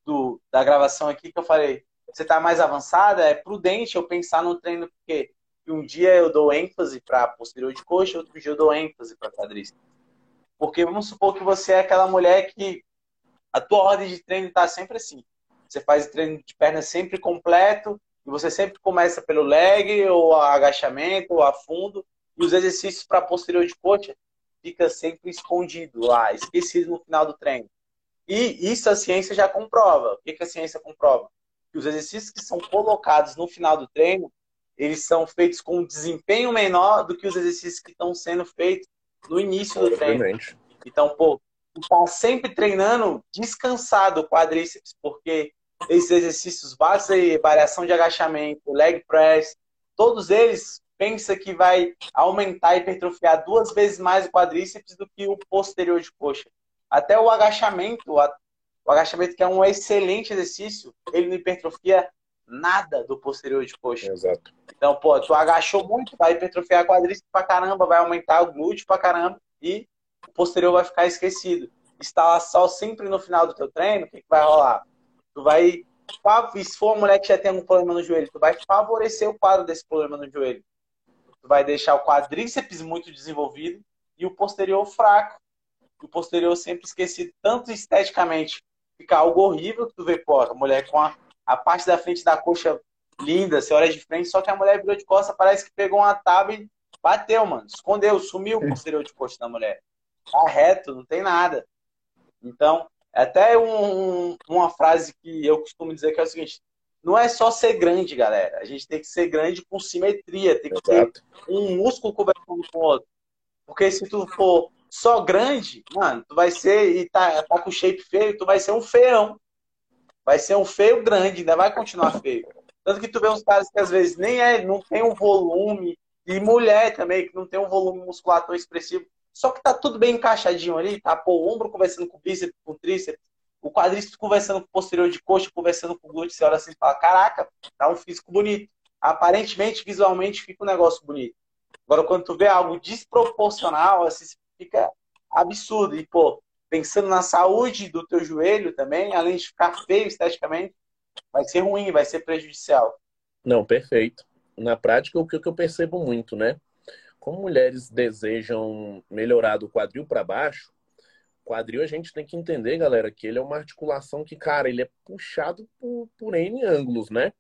do, da gravação aqui que eu falei: você está mais avançada, é prudente eu pensar no treino, porque um dia eu dou ênfase para posterior de coxa, outro dia eu dou ênfase para quadríceps. Porque vamos supor que você é aquela mulher que a tua ordem de treino está sempre assim. Você faz o treino de perna sempre completo, e você sempre começa pelo leg, ou agachamento, ou a fundo, e os exercícios para posterior de coxa fica sempre escondido lá, esquecido no final do treino. E isso a ciência já comprova. O que, que a ciência comprova? Que os exercícios que são colocados no final do treino, eles são feitos com um desempenho menor do que os exercícios que estão sendo feitos no início do treino. Então, pô, tá sempre treinando descansado o quadríceps, porque esses exercícios básicos aí, variação de agachamento, leg press, todos eles pensa que vai aumentar e hipertrofiar duas vezes mais o quadríceps do que o posterior de coxa. Até o agachamento, o agachamento que é um excelente exercício, ele não hipertrofia nada do posterior de coxa. Exato. Então, pô, tu agachou muito, vai hipertrofiar quadríceps pra caramba, vai aumentar o glúteo pra caramba e o posterior vai ficar esquecido. Instalar só sempre no final do teu treino, o que, que vai rolar? Tu vai, se for uma mulher que já tem algum problema no joelho, tu vai favorecer o quadro desse problema no joelho. Vai deixar o quadríceps muito desenvolvido e o posterior fraco. O posterior sempre esquecido, tanto esteticamente, fica algo horrível que tu vê, pô, a mulher com a, a parte da frente da coxa linda, você olha de frente, só que a mulher virou de costa, parece que pegou uma tábua e bateu, mano. Escondeu, sumiu o posterior de coxa da mulher. Tá reto, não tem nada. Então, até um, uma frase que eu costumo dizer que é o seguinte: não é só ser grande, galera. A gente tem que ser grande com simetria, tem que Exato. ter um músculo conversando com o outro. Porque se tu for só grande, mano, tu vai ser e tá, tá com shape feio, tu vai ser um feião. Vai ser um feio grande, ainda vai continuar feio. Tanto que tu vê uns caras que às vezes nem é, não tem um volume, e mulher também, que não tem um volume muscular tão expressivo, só que tá tudo bem encaixadinho ali, tá? Pô, o ombro conversando com o bíceps, com o tríceps, o quadríceps conversando com o posterior de coxa, conversando com o glúteo, você olha assim e fala, caraca, tá um físico bonito. Aparentemente, visualmente, fica um negócio bonito. Agora, quando tu vê algo desproporcional, assim, fica absurdo. E, pô, pensando na saúde do teu joelho também, além de ficar feio esteticamente, vai ser ruim, vai ser prejudicial. Não, perfeito. Na prática, o que eu percebo muito, né? Como mulheres desejam melhorar do quadril para baixo, quadril a gente tem que entender, galera, que ele é uma articulação que, cara, ele é puxado por, por N ângulos, né?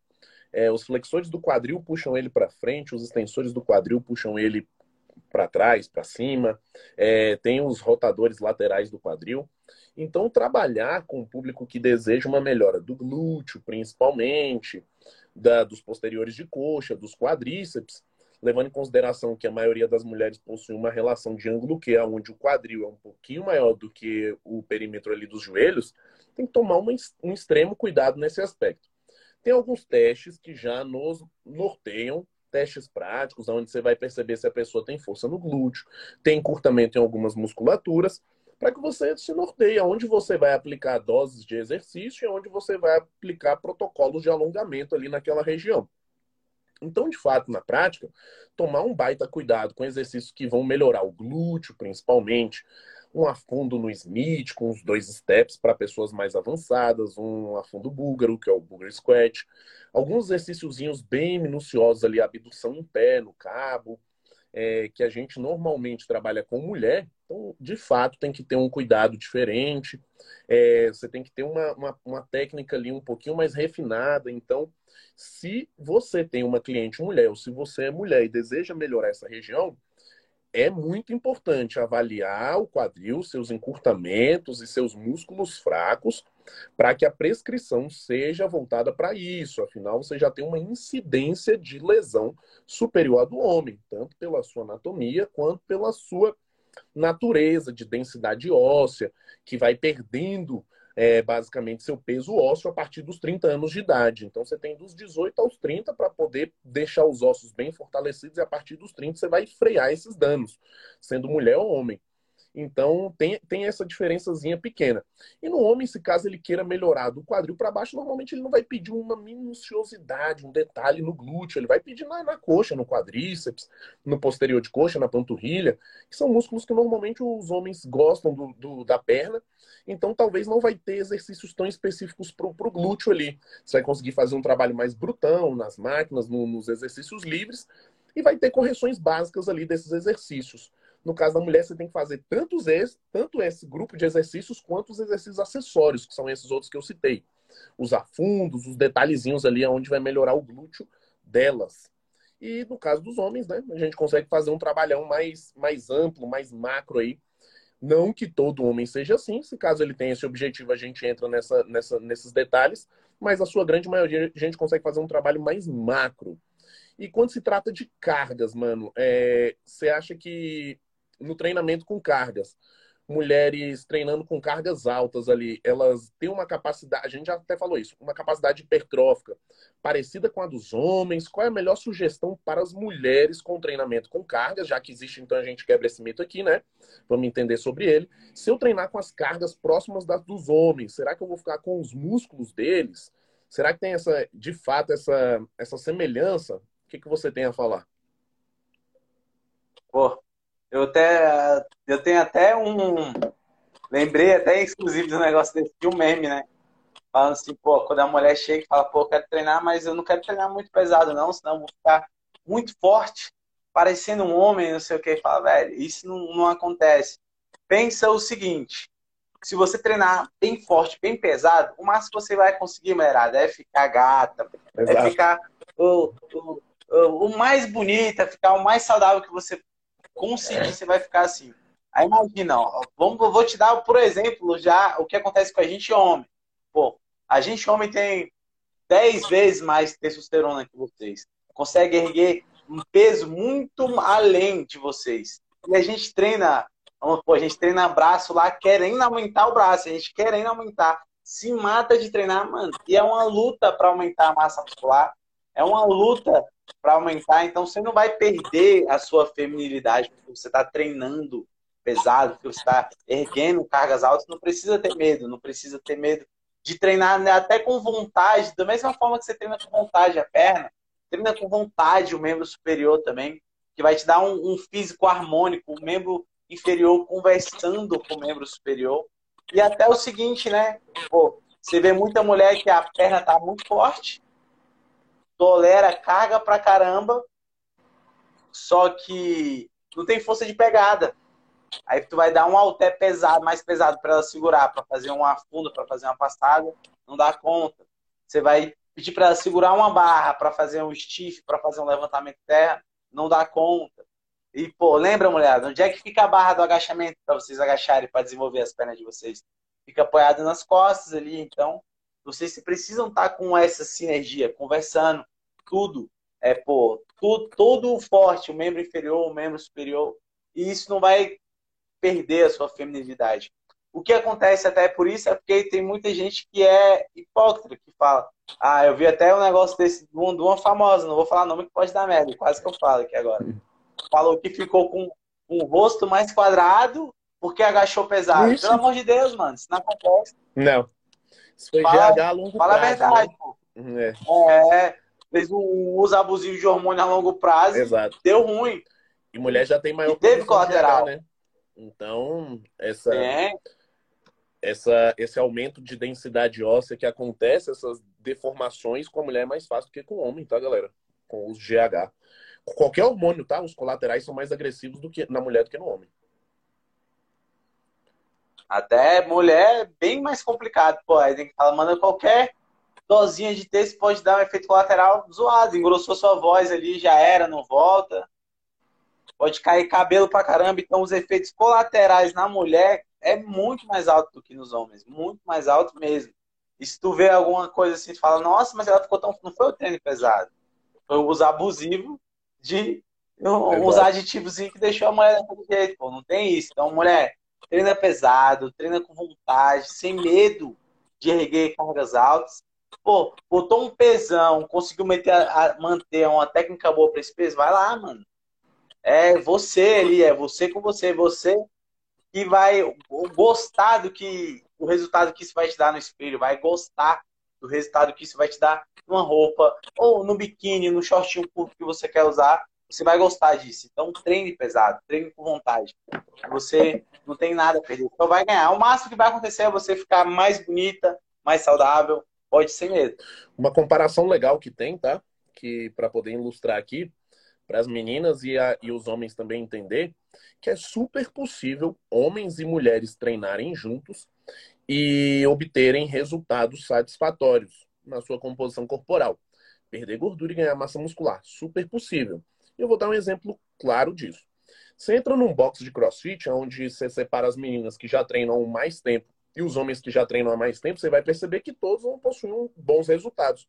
É, os flexores do quadril puxam ele para frente, os extensores do quadril puxam ele para trás, para cima, é, tem os rotadores laterais do quadril. Então, trabalhar com o público que deseja uma melhora do glúteo, principalmente, da, dos posteriores de coxa, dos quadríceps, levando em consideração que a maioria das mulheres possui uma relação de ângulo Q, onde o quadril é um pouquinho maior do que o perímetro ali dos joelhos, tem que tomar um extremo cuidado nesse aspecto. Tem alguns testes que já nos norteiam testes práticos, onde você vai perceber se a pessoa tem força no glúteo, tem encurtamento em algumas musculaturas, para que você se norteie onde você vai aplicar doses de exercício e onde você vai aplicar protocolos de alongamento ali naquela região. Então, de fato, na prática, tomar um baita cuidado com exercícios que vão melhorar o glúteo, principalmente, um afundo no Smith, com os dois steps para pessoas mais avançadas, um afundo búlgaro, que é o booger squat, alguns exercíciozinhos bem minuciosos ali, abdução em pé, no cabo, é, que a gente normalmente trabalha com mulher, então, de fato, tem que ter um cuidado diferente, é, você tem que ter uma, uma, uma, técnica ali um pouquinho mais refinada. Então, se você tem uma cliente mulher, ou se você é mulher e deseja melhorar essa região, é muito importante avaliar o quadril, seus encurtamentos e seus músculos fracos, para que a prescrição seja voltada para isso. Afinal, você já tem uma incidência de lesão superior à do homem, tanto pela sua anatomia quanto pela sua natureza de densidade óssea, que vai perdendo é, basicamente seu peso ósseo a partir dos 30 anos de idade. Então você tem dos 18 aos 30 para poder deixar os ossos bem fortalecidos e a partir dos 30 você vai frear esses danos, sendo mulher ou homem. Então tem, tem essa diferençazinha pequena. E no homem, se caso ele queira melhorar do quadril para baixo, normalmente ele não vai pedir uma minuciosidade, um detalhe no glúteo, ele vai pedir na, na coxa, no quadríceps, no posterior de coxa, na panturrilha, que são músculos que normalmente os homens gostam do, do da perna. Então talvez não vai ter exercícios tão específicos para o glúteo ali. Você vai conseguir fazer um trabalho mais brutão nas máquinas, no, nos exercícios livres, e vai ter correções básicas ali desses exercícios. No caso da mulher, você tem que fazer tantos esse, tanto esse grupo de exercícios quanto os exercícios acessórios, que são esses outros que eu citei. Os afundos, os detalhezinhos ali onde vai melhorar o glúteo delas. E no caso dos homens, né, a gente consegue fazer um trabalhão mais, mais amplo, mais macro aí. Não que todo homem seja assim, se caso ele tenha esse objetivo, a gente entra nessa, nessa, nesses detalhes, mas a sua grande maioria a gente consegue fazer um trabalho mais macro. E quando se trata de cargas, mano, é, você acha que no treinamento com cargas. Mulheres treinando com cargas altas ali, elas têm uma capacidade, a gente já até falou isso, uma capacidade hipertrófica parecida com a dos homens. Qual é a melhor sugestão para as mulheres com treinamento com cargas, já que existe, então a gente quebra esse mito aqui, né? Vamos entender sobre ele. Se eu treinar com as cargas próximas das dos homens, será que eu vou ficar com os músculos deles? Será que tem essa, de fato, essa, essa semelhança? O que, que você tem a falar? Pô, eu até eu tenho até um lembrei até exclusivo do negócio desse de um meme, né? Falando assim, pô, quando a mulher chega e fala, pô, eu quero treinar, mas eu não quero treinar muito pesado, não, senão eu vou ficar muito forte, parecendo um homem, não sei o que. Fala, velho, isso não, não acontece. Pensa o seguinte: se você treinar bem forte, bem pesado, o máximo que você vai conseguir, mulherada, é ficar gata, é Exato. é ficar o, o, o, mais bonita, ficar o mais saudável que você conseguir, você vai ficar assim. Aí imagina, ó, vamos, vou te dar, por exemplo, já o que acontece com a gente homem. Pô, a gente homem tem 10 vezes mais testosterona que vocês. Consegue erguer um peso muito além de vocês. E a gente treina, pô, a gente treina braço lá querendo aumentar o braço, a gente querendo aumentar. Se mata de treinar, mano. E é uma luta para aumentar a massa muscular. É uma luta para aumentar. Então você não vai perder a sua feminilidade porque você está treinando pesado, porque você está erguendo cargas altas, não precisa ter medo, não precisa ter medo de treinar né, até com vontade, da mesma forma que você treina com vontade a perna, treina com vontade o membro superior também, que vai te dar um, um físico harmônico, o membro inferior conversando com o membro superior. E até o seguinte, né? Pô, você vê muita mulher que a perna tá muito forte, tolera carga pra caramba, só que não tem força de pegada. Aí tu vai dar um halter pesado, mais pesado para ela segurar, para fazer uma funda, para fazer uma passada, não dá conta. Você vai pedir para ela segurar uma barra para fazer um stiff, para fazer um levantamento de terra, não dá conta. E, pô, lembra, mulher, onde é que fica a barra do agachamento para vocês agacharem para desenvolver as pernas de vocês? Fica apoiada nas costas ali, então vocês precisam estar com essa sinergia, conversando, tudo. É, pô, tudo, todo forte, o membro inferior, o membro superior, e isso não vai perder a sua feminilidade. O que acontece até por isso é porque tem muita gente que é hipócrita, que fala, ah, eu vi até um negócio desse de uma famosa, não vou falar nome que pode dar merda, quase que eu falo aqui agora. Falou que ficou com um rosto mais quadrado porque agachou pesado. Isso. Pelo amor de Deus, mano, isso não acontece. Não. Isso foi fala, GH a longo Fala prazo, a verdade, né? pô. É. é. Fez um uso abusivo de hormônio a longo prazo. Exato. Deu ruim. E mulher já tem maior. E teve colateral. GH, né? Então, essa, é. essa, esse aumento de densidade óssea que acontece, essas deformações com a mulher é mais fácil do que com o homem, tá, galera? Com os GH. Qualquer hormônio, tá? Os colaterais são mais agressivos do que na mulher do que no homem. Até mulher é bem mais complicado. Pô, aí tem que falar, manda qualquer dosinha de texto pode dar um efeito colateral zoado. Engrossou sua voz ali, já era, não volta pode cair cabelo pra caramba. Então, os efeitos colaterais na mulher é muito mais alto do que nos homens, muito mais alto mesmo. E se tu vê alguma coisa assim, tu fala, nossa, mas ela ficou tão. Não foi o treino pesado, foi o uso abusivo de uns aditivos que deixou a mulher daquele jeito. Pô, não tem isso. Então, mulher, treina pesado, treina com vontade, sem medo de erguer cargas altas. Pô, botou um pesão, conseguiu meter a, manter uma técnica boa para esse peso, vai lá, mano. É você ali, é você com você, você que vai gostar do que o resultado que isso vai te dar no espelho, vai gostar do resultado que isso vai te dar numa roupa ou no biquíni, no shortinho curto que você quer usar, você vai gostar disso. Então treine pesado, treine com vontade. Você não tem nada a perder, então vai ganhar. O máximo que vai acontecer é você ficar mais bonita, mais saudável, pode ser medo. Uma comparação legal que tem, tá? Que para poder ilustrar aqui, para as meninas e, a, e os homens também entender que é super possível homens e mulheres treinarem juntos e obterem resultados satisfatórios na sua composição corporal. Perder gordura e ganhar massa muscular, super possível. Eu vou dar um exemplo claro disso. Você entra num box de crossfit, onde você separa as meninas que já treinam mais tempo e os homens que já treinam há mais tempo, você vai perceber que todos vão possuir bons resultados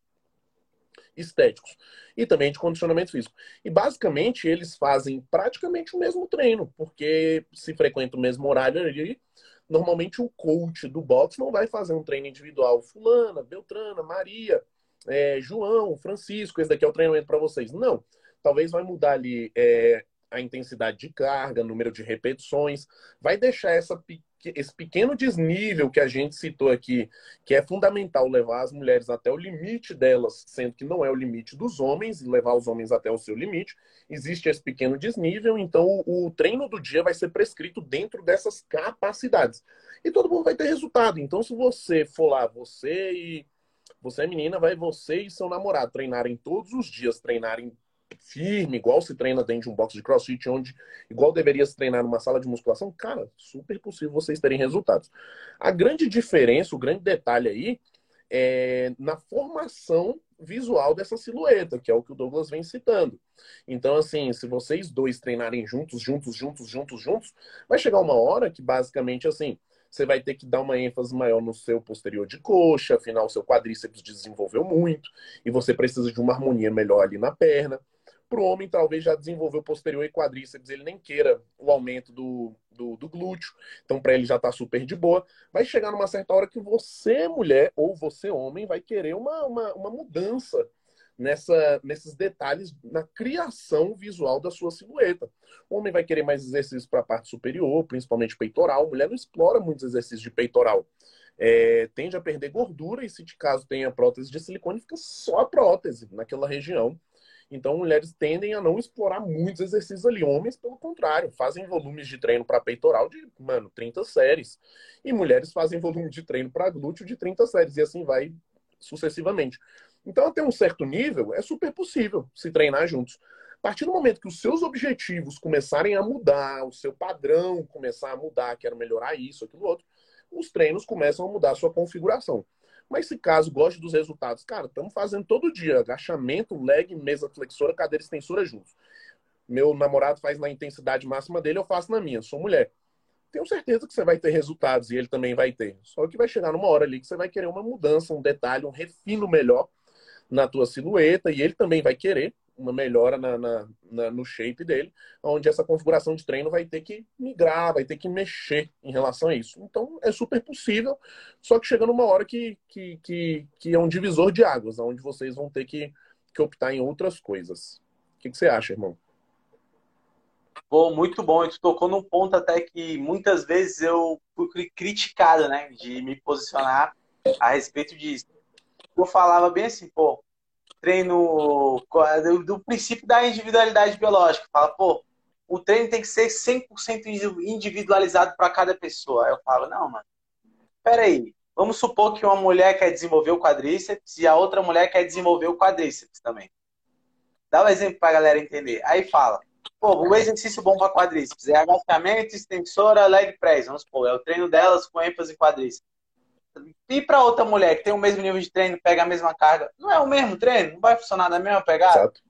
estéticos e também de condicionamento físico. E basicamente eles fazem praticamente o mesmo treino, porque se frequenta o mesmo horário ali, normalmente o coach do box não vai fazer um treino individual. Fulana, Beltrana, Maria, é, João, Francisco, esse daqui é o treinamento para vocês. Não. Talvez vai mudar ali é, a intensidade de carga, número de repetições, vai deixar essa esse pequeno desnível que a gente citou aqui, que é fundamental levar as mulheres até o limite delas, sendo que não é o limite dos homens, e levar os homens até o seu limite, existe esse pequeno desnível, então o, o treino do dia vai ser prescrito dentro dessas capacidades. E todo mundo vai ter resultado. Então, se você for lá, você e você é menina, vai você e seu namorado treinarem todos os dias, treinarem firme, igual se treina dentro de um box de crossfit, onde igual deveria se treinar numa sala de musculação, cara, super possível vocês terem resultados. A grande diferença, o grande detalhe aí, é na formação visual dessa silhueta, que é o que o Douglas vem citando. Então, assim, se vocês dois treinarem juntos, juntos, juntos, juntos, juntos, vai chegar uma hora que basicamente assim, você vai ter que dar uma ênfase maior no seu posterior de coxa, afinal, seu quadríceps desenvolveu muito, e você precisa de uma harmonia melhor ali na perna. Para o homem, talvez já desenvolveu posterior e quadríceps, ele nem queira o aumento do, do, do glúteo, então para ele já está super de boa. Vai chegar numa certa hora que você, mulher, ou você, homem, vai querer uma, uma, uma mudança nessa, nesses detalhes na criação visual da sua silhueta. O homem vai querer mais exercícios para a parte superior, principalmente peitoral. A mulher não explora muitos exercícios de peitoral. É, tende a perder gordura e se de caso tenha prótese de silicone, fica só a prótese naquela região. Então, mulheres tendem a não explorar muitos exercícios ali. Homens, pelo contrário, fazem volumes de treino para peitoral de, mano, 30 séries. E mulheres fazem volume de treino para glúteo de 30 séries. E assim vai sucessivamente. Então, até um certo nível, é super possível se treinar juntos. A partir do momento que os seus objetivos começarem a mudar, o seu padrão começar a mudar, quero melhorar isso, aquilo outro, os treinos começam a mudar a sua configuração. Mas se caso goste dos resultados, cara, estamos fazendo todo dia agachamento, leg, mesa flexora, cadeira extensora juntos. Meu namorado faz na intensidade máxima dele, eu faço na minha. Sou mulher. Tenho certeza que você vai ter resultados e ele também vai ter. Só que vai chegar numa hora ali que você vai querer uma mudança, um detalhe, um refino melhor na tua silhueta e ele também vai querer uma melhora na, na, na, no shape dele, onde essa configuração de treino vai ter que migrar, vai ter que mexer em relação a isso. Então é super possível, só que chega numa hora que, que, que, que é um divisor de águas, onde vocês vão ter que, que optar em outras coisas. O que, que você acha, irmão? Bom, muito bom. E tu tocou num ponto até que muitas vezes eu fui criticado, né? De me posicionar a respeito disso. Eu falava bem assim, pô, treino do, princípio da individualidade biológica. Fala, pô, o treino tem que ser 100% individualizado para cada pessoa. Aí eu falo, não, mano, peraí. Vamos supor que uma mulher quer desenvolver o quadríceps e a outra mulher quer desenvolver o quadríceps também. Dá um exemplo para a galera entender. Aí fala, pô, o exercício bom para quadríceps é agachamento, extensora, leg press. Vamos supor, é o treino delas com ênfase em quadríceps ir para outra mulher que tem o mesmo nível de treino, pega a mesma carga, não é o mesmo treino? Não vai funcionar da mesma pegada? Exato.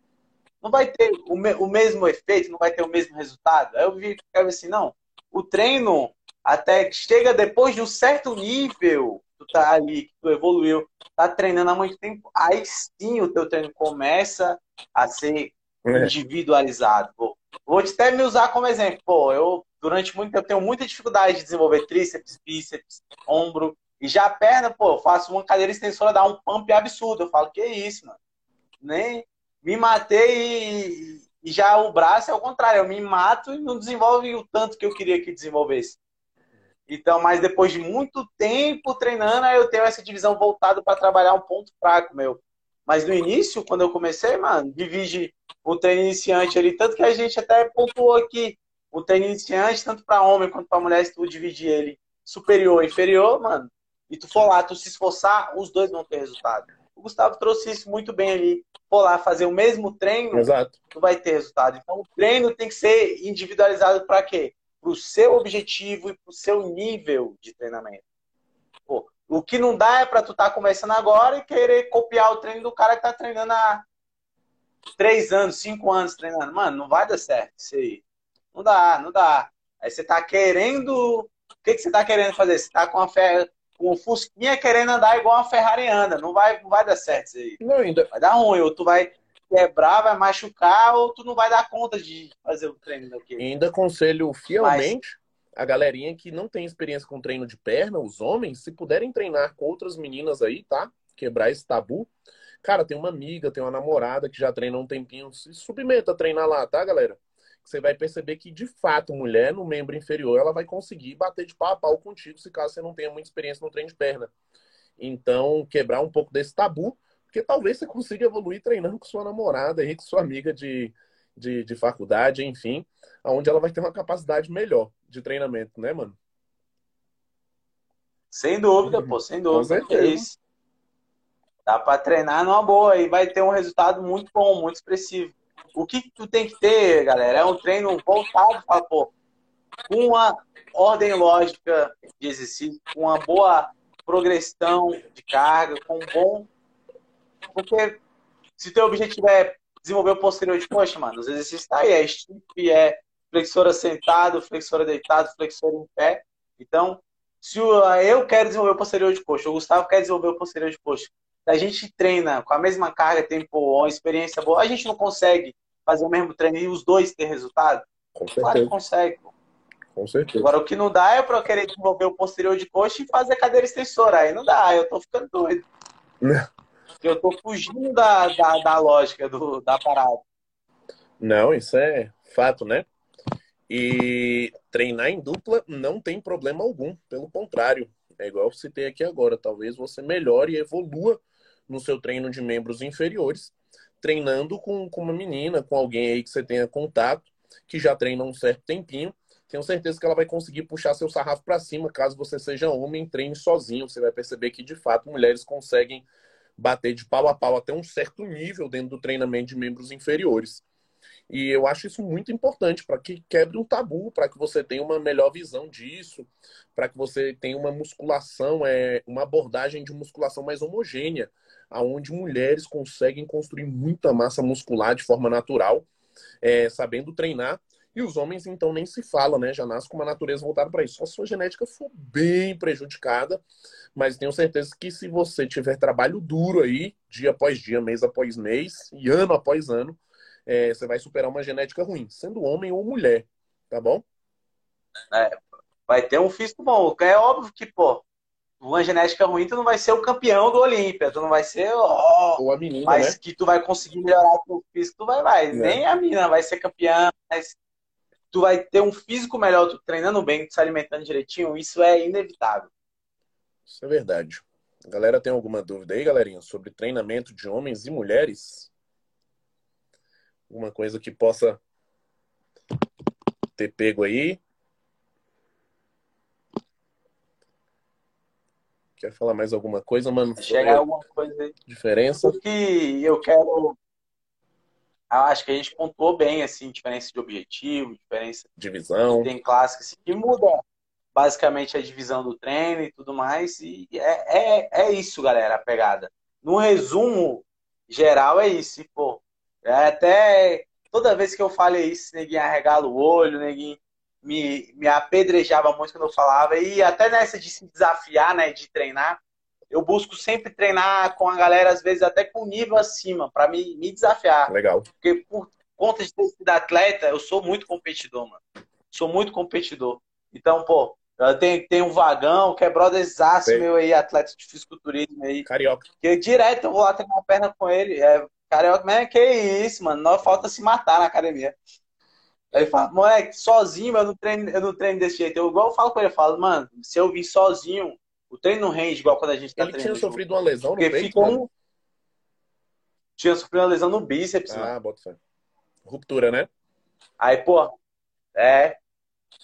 Não vai ter o, me, o mesmo efeito, não vai ter o mesmo resultado? Aí eu vi assim, não. O treino até que chega depois de um certo nível, tu tá ali, que tu evoluiu, tá treinando há muito tempo, aí sim o teu treino começa a ser é. individualizado. Pô. Vou até me usar como exemplo. Pô, eu durante muito tempo tenho muita dificuldade de desenvolver tríceps, bíceps, ombro. E já a perna, pô, eu faço uma cadeira extensora, dá um pump absurdo. Eu falo, que isso, mano? Nem me matei e, e já o braço é o contrário. Eu me mato e não desenvolve o tanto que eu queria que desenvolvesse. Então, mas depois de muito tempo treinando, aí eu tenho essa divisão voltada para trabalhar um ponto fraco meu. Mas no início, quando eu comecei, mano, divide o treino iniciante ali, tanto que a gente até pontuou aqui, o treino iniciante, tanto para homem quanto para mulher, se tu dividir ele superior inferior, mano, e tu for lá, tu se esforçar, os dois vão ter resultado. O Gustavo trouxe isso muito bem ali. For lá fazer o mesmo treino, Exato. tu vai ter resultado. Então, o treino tem que ser individualizado para quê? Para o seu objetivo e para o seu nível de treinamento. Pô, o que não dá é para tu estar tá começando agora e querer copiar o treino do cara que está treinando há três anos, cinco anos treinando. Mano, não vai dar certo isso aí. Não dá, não dá. Aí você está querendo. O que, que você está querendo fazer? Você está com a fé o Fusquinha querendo andar igual uma Ferrari anda. Não vai, não vai dar certo isso aí. Não, ainda... Vai dar ruim, ou tu vai quebrar, vai machucar, ou tu não vai dar conta de fazer o treino daquele. Ainda aconselho fielmente Mas... a galerinha que não tem experiência com treino de perna, os homens, se puderem treinar com outras meninas aí, tá? Quebrar esse tabu. Cara, tem uma amiga, tem uma namorada que já treina um tempinho. Se submeta a treinar lá, tá, galera? Você vai perceber que, de fato, mulher no membro inferior, ela vai conseguir bater de pau a pau contigo, se caso você não tenha muita experiência no treino de perna. Então, quebrar um pouco desse tabu, porque talvez você consiga evoluir treinando com sua namorada aí, com sua amiga de, de, de faculdade, enfim, onde ela vai ter uma capacidade melhor de treinamento, né, mano? Sem dúvida, pô, sem dúvida. É isso. Dá para treinar numa boa e vai ter um resultado muito bom, muito expressivo. O que tu tem que ter, galera, é um treino voltado para pô, uma ordem lógica de exercício, com uma boa progressão de carga, com um bom. Porque se teu objetivo é desenvolver o posterior de coxa, mano, os exercícios tá aí, é stiff, é flexora sentado, flexora deitado, flexora em pé. Então, se eu quero desenvolver o posterior de coxa, o Gustavo quer desenvolver o posterior de coxa, a gente treina com a mesma carga, tempo, uma experiência boa, a gente não consegue fazer o mesmo treino e os dois ter resultado? Com certeza. Claro que consegue. Com certeza. Agora, o que não dá é para eu querer desenvolver o posterior de coxa e fazer cadeira extensora. Aí não dá, eu tô ficando doido. Eu tô fugindo da, da, da lógica do, da parada. Não, isso é fato, né? E treinar em dupla não tem problema algum, pelo contrário. É igual eu citei aqui agora, talvez você melhore e evolua no seu treino de membros inferiores, treinando com, com uma menina, com alguém aí que você tenha contato, que já treina um certo tempinho. Tenho certeza que ela vai conseguir puxar seu sarrafo para cima, caso você seja homem, treine sozinho. Você vai perceber que, de fato, mulheres conseguem bater de pau a pau até um certo nível dentro do treinamento de membros inferiores. E eu acho isso muito importante para que quebre um tabu, para que você tenha uma melhor visão disso, para que você tenha uma musculação, é, uma abordagem de musculação mais homogênea, aonde mulheres conseguem construir muita massa muscular de forma natural, é, sabendo treinar. E os homens, então, nem se fala, né? Já nasce com uma natureza voltada para isso. Só se sua genética for bem prejudicada, mas tenho certeza que se você tiver trabalho duro aí, dia após dia, mês após mês e ano após ano, é, você vai superar uma genética ruim, sendo homem ou mulher, tá bom? É, vai ter um físico bom. É óbvio que, pô, uma genética ruim, tu não vai ser o campeão do Olímpia, tu não vai ser. Oh, ou a menina, mas né? que tu vai conseguir melhorar o físico, tu vai, vai. É. Nem a menina vai ser campeã, mas tu vai ter um físico melhor, tu treinando bem, tu se alimentando direitinho, isso é inevitável. Isso é verdade. A galera tem alguma dúvida aí, galerinha, sobre treinamento de homens e mulheres? Alguma coisa que possa ter pego aí? Quer falar mais alguma coisa, mano? Chegar alguma coisa aí. Diferença? O que eu quero. Eu acho que a gente pontuou bem, assim, diferença de objetivo, diferença. Divisão. Tem clássico assim, que muda basicamente a divisão do treino e tudo mais. E é, é, é isso, galera, a pegada. No resumo geral, é isso. E, pô, é até toda vez que eu falei isso, neguinho arregala o olho, neguinho me, me apedrejava muito quando eu falava. E até nessa de se desafiar, né, de treinar, eu busco sempre treinar com a galera, às vezes até com nível acima, para me, me desafiar. Legal. Porque por conta de ter sido atleta, eu sou muito competidor, mano. Sou muito competidor. Então, pô, tenho, tenho um vagão, que é brotherzaço meu aí, atleta de fisiculturismo aí. Carioca. Que direto eu vou lá treinar a perna com ele. É, Carioca, mas que isso, mano? Não falta se matar na academia. Aí ele fala, moleque, sozinho eu não treino, eu não treino desse jeito. Eu igual eu falo com ele, eu falo, mano, se eu vir sozinho, o treino não rende igual quando a gente tá ele treinando. Ele tinha sofrido uma lesão no Porque peito, ficou um... Tinha sofrido uma lesão no bíceps, ah, mano. bota fé. Ruptura, né? Aí, pô, é.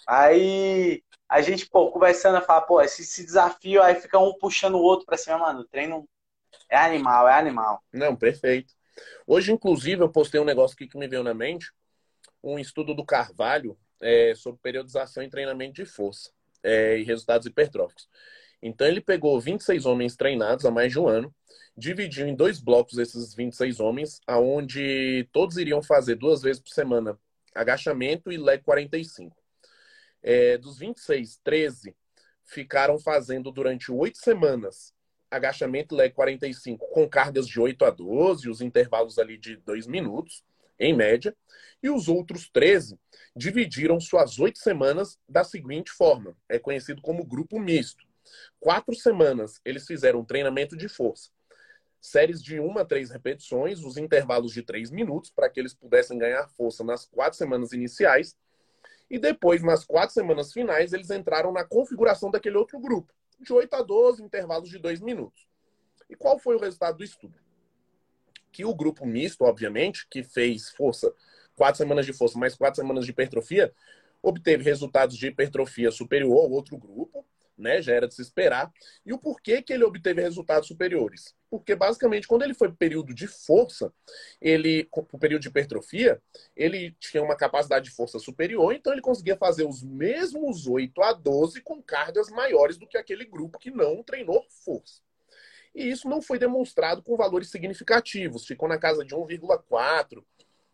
Aí a gente, pô, conversando, fala, pô, esse, esse desafio, aí fica um puxando o outro pra cima, mano. O treino é animal, é animal. Não, perfeito. Hoje, inclusive, eu postei um negócio aqui que me veio na mente, um estudo do Carvalho é, sobre periodização e treinamento de força é, e resultados hipertróficos. Então, ele pegou 26 homens treinados há mais de um ano, dividiu em dois blocos esses 26 homens, aonde todos iriam fazer duas vezes por semana agachamento e leg 45. É, dos 26, 13 ficaram fazendo durante oito semanas agachamento leg 45 com cargas de 8 a 12, os intervalos ali de 2 minutos, em média, e os outros 13 dividiram suas oito semanas da seguinte forma: é conhecido como grupo misto. Quatro semanas eles fizeram treinamento de força. Séries de uma a três repetições, os intervalos de três minutos, para que eles pudessem ganhar força nas quatro semanas iniciais. E depois, nas quatro semanas finais, eles entraram na configuração daquele outro grupo de 8 a 12, intervalos de 2 minutos. E qual foi o resultado do estudo? Que o grupo misto, obviamente, que fez força, quatro semanas de força mais quatro semanas de hipertrofia, obteve resultados de hipertrofia superior ao outro grupo, né? Já era de se esperar. E o porquê que ele obteve resultados superiores? Porque basicamente quando ele foi período de força, ele o período de hipertrofia, ele tinha uma capacidade de força superior, então ele conseguia fazer os mesmos 8 a 12 com cargas maiores do que aquele grupo que não treinou força. E isso não foi demonstrado com valores significativos, ficou na casa de 1,4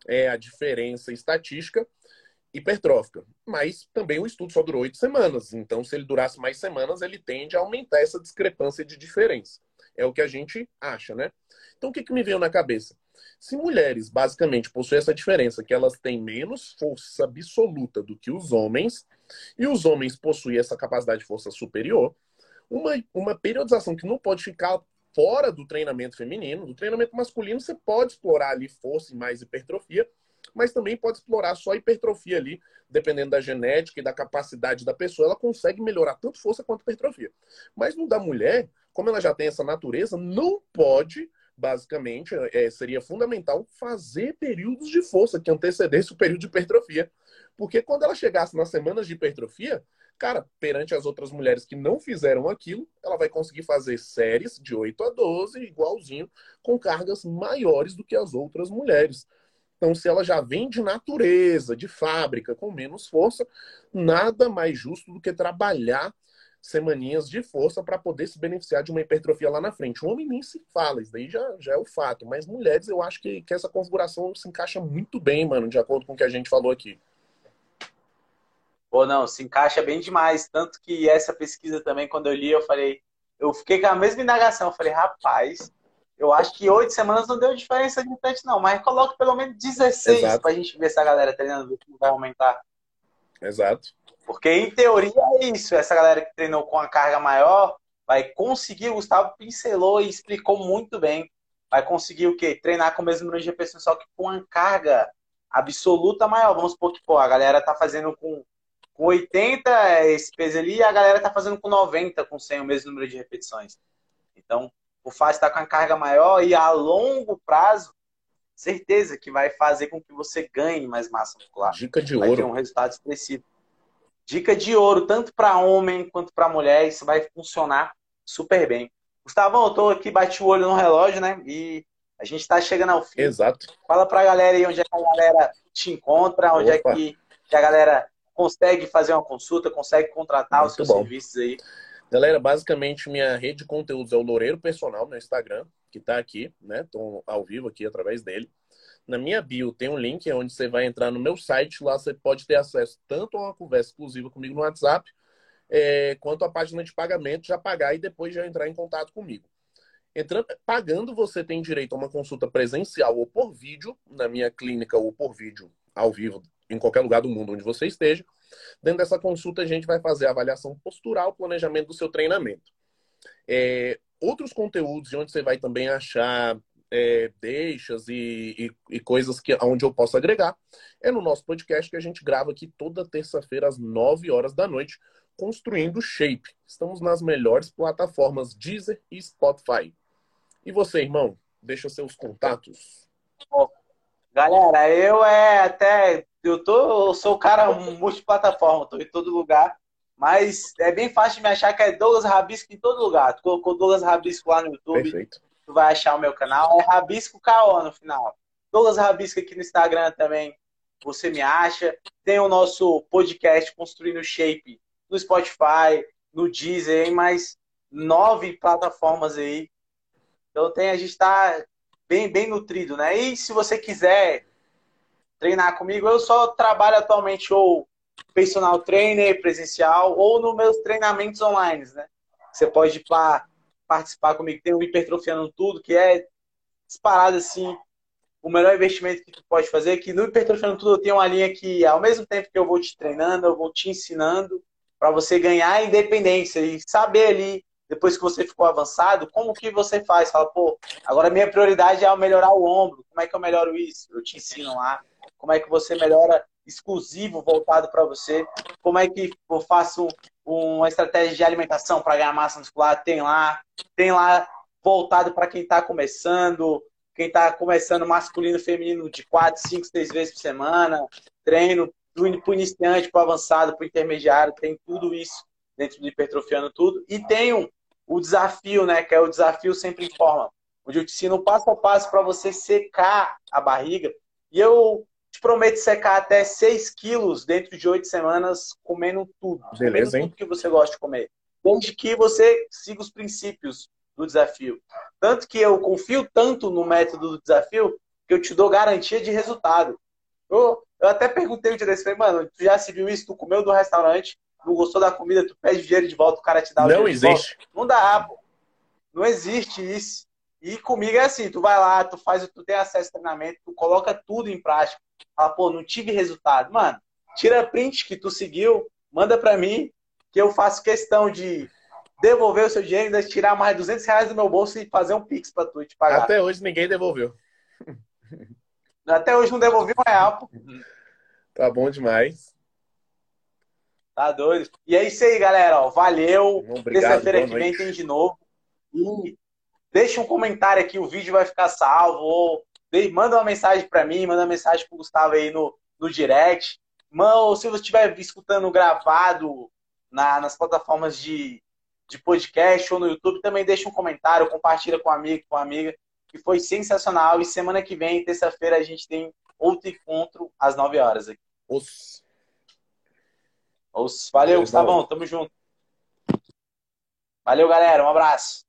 é a diferença estatística hipertrófica. Mas também o estudo só durou oito semanas. Então, se ele durasse mais semanas, ele tende a aumentar essa discrepância de diferença. É o que a gente acha, né? Então, o que, que me veio na cabeça? Se mulheres, basicamente, possuem essa diferença, que elas têm menos força absoluta do que os homens, e os homens possuem essa capacidade de força superior, uma, uma periodização que não pode ficar fora do treinamento feminino, do treinamento masculino, você pode explorar ali força e mais hipertrofia, mas também pode explorar só hipertrofia ali, dependendo da genética e da capacidade da pessoa, ela consegue melhorar tanto força quanto hipertrofia. Mas no da mulher, como ela já tem essa natureza, não pode, basicamente, é, seria fundamental fazer períodos de força que antecedesse o período de hipertrofia. Porque quando ela chegasse nas semanas de hipertrofia, cara, perante as outras mulheres que não fizeram aquilo, ela vai conseguir fazer séries de 8 a 12, igualzinho, com cargas maiores do que as outras mulheres. Então, se ela já vem de natureza, de fábrica, com menos força, nada mais justo do que trabalhar semaninhas de força para poder se beneficiar de uma hipertrofia lá na frente. O homem nem se fala, isso daí já, já é o fato. Mas mulheres, eu acho que, que essa configuração se encaixa muito bem, mano, de acordo com o que a gente falou aqui. Ou não, se encaixa bem demais. Tanto que essa pesquisa também, quando eu li, eu falei, eu fiquei com a mesma indagação. Eu falei, rapaz, eu acho que oito semanas não deu diferença de tanto, não. Mas coloque pelo menos 16 para a gente ver se a galera treinando, ver vai aumentar. Exato. Porque, em teoria, é isso. Essa galera que treinou com a carga maior vai conseguir, o Gustavo pincelou e explicou muito bem. Vai conseguir o quê? Treinar com o mesmo número de repetições, só que com uma carga absoluta maior. Vamos supor que, pô, a galera tá fazendo com, com 80 esse peso ali e a galera tá fazendo com 90, com 100 o mesmo número de repetições. Então, o fácil está com a carga maior e a longo prazo, certeza que vai fazer com que você ganhe mais massa muscular. Dica de vai ouro. Ter um resultado expressivo. Dica de ouro, tanto para homem quanto para mulher, isso vai funcionar super bem. Gustavo, eu tô aqui, bati o olho no relógio, né? E a gente está chegando ao fim. Exato. Fala para a galera aí onde é que a galera te encontra, onde Opa. é que, a galera consegue fazer uma consulta, consegue contratar Muito os seus bom. serviços aí. Galera, basicamente minha rede de conteúdos é o Loureiro Personal no Instagram, que está aqui, né? Estou ao vivo aqui através dele. Na minha bio tem um link onde você vai entrar no meu site. Lá você pode ter acesso tanto a uma conversa exclusiva comigo no WhatsApp, é, quanto a página de pagamento, já pagar e depois já entrar em contato comigo. Entrando, pagando, você tem direito a uma consulta presencial ou por vídeo, na minha clínica ou por vídeo, ao vivo, em qualquer lugar do mundo onde você esteja. Dentro dessa consulta, a gente vai fazer a avaliação postural, planejamento do seu treinamento. É, outros conteúdos onde você vai também achar é, deixas e, e, e, coisas que onde eu posso agregar é no nosso podcast que a gente grava aqui toda terça-feira às 9 horas da noite, construindo Shape. Estamos nas melhores plataformas Deezer e Spotify. E você, irmão, deixa seus contatos. Galera, eu é até eu tô, eu sou o cara multiplataforma, tô em todo lugar. Mas é bem fácil de me achar que é Douglas Rabisco em todo lugar. Tu colocou Douglas Rabisco lá no YouTube. Perfeito tu vai achar o meu canal. É Rabisco KO no final. Douglas Rabisco aqui no Instagram também. Você me acha. Tem o nosso podcast Construindo Shape no Spotify, no Deezer, em mais nove plataformas aí. Então tem, a gente está bem, bem nutrido, né? E se você quiser treinar comigo, eu só trabalho atualmente ou personal trainer presencial ou nos meus treinamentos online, né? Você pode ir participar comigo. Tem o Hipertrofiando Tudo, que é disparado assim, o melhor investimento que tu pode fazer. Que no Hipertrofiando Tudo eu tenho uma linha que, ao mesmo tempo que eu vou te treinando, eu vou te ensinando para você ganhar independência e saber ali, depois que você ficou avançado, como que você faz. Fala, pô, agora minha prioridade é melhorar o ombro. Como é que eu melhoro isso? Eu te ensino lá. Como é que você melhora exclusivo voltado para você? Como é que eu faço uma estratégia de alimentação para ganhar massa muscular, tem lá. Tem lá voltado para quem está começando, quem está começando masculino feminino de 4, 5, 6 vezes por semana, treino para o iniciante, para o avançado, para o intermediário, tem tudo isso dentro do Hipertrofiando Tudo. E tem um, o desafio, né, que é o desafio sempre em forma, onde eu te ensino passo a passo para você secar a barriga. E eu te prometo secar até 6 quilos dentro de 8 semanas comendo tudo. Beleza, comendo tudo que você gosta de comer. Desde que você siga os princípios do desafio. Tanto que eu confio tanto no método do desafio que eu te dou garantia de resultado. Eu, eu até perguntei um dia desse, falei, mano, tu já se viu isso? Tu comeu do restaurante, não gostou da comida, tu pede dinheiro de volta, o cara te dá o Não existe. Não dá, pô. Não existe isso. E comigo é assim, tu vai lá, tu faz, tu tem acesso ao treinamento, tu coloca tudo em prática. Fala, pô, não tive resultado. Mano, tira print que tu seguiu, manda para mim, que eu faço questão de, devolver o seu dinheiro, ainda tirar mais 200 reais do meu bolso e fazer um pix pra tu te pagar. Até hoje ninguém devolveu. <laughs> Até hoje não devolvi um real, pô. Tá bom demais. Tá doido. E é isso aí, galera. Ó, valeu. Terça-feira que vem tem de novo. E deixa um comentário aqui, o vídeo vai ficar salvo. Ou manda uma mensagem pra mim, manda uma mensagem pro Gustavo aí no, no direct. Mano, ou se você estiver escutando gravado na- nas plataformas de, de podcast ou no YouTube, também deixa um comentário, compartilha com um amigo, com uma amiga, que foi sensacional. E semana que vem, terça-feira, a gente tem outro encontro às 9 horas aqui. Os... Os- Valeu, Valeu, Gustavão. Tamo junto. Valeu, galera. Um abraço.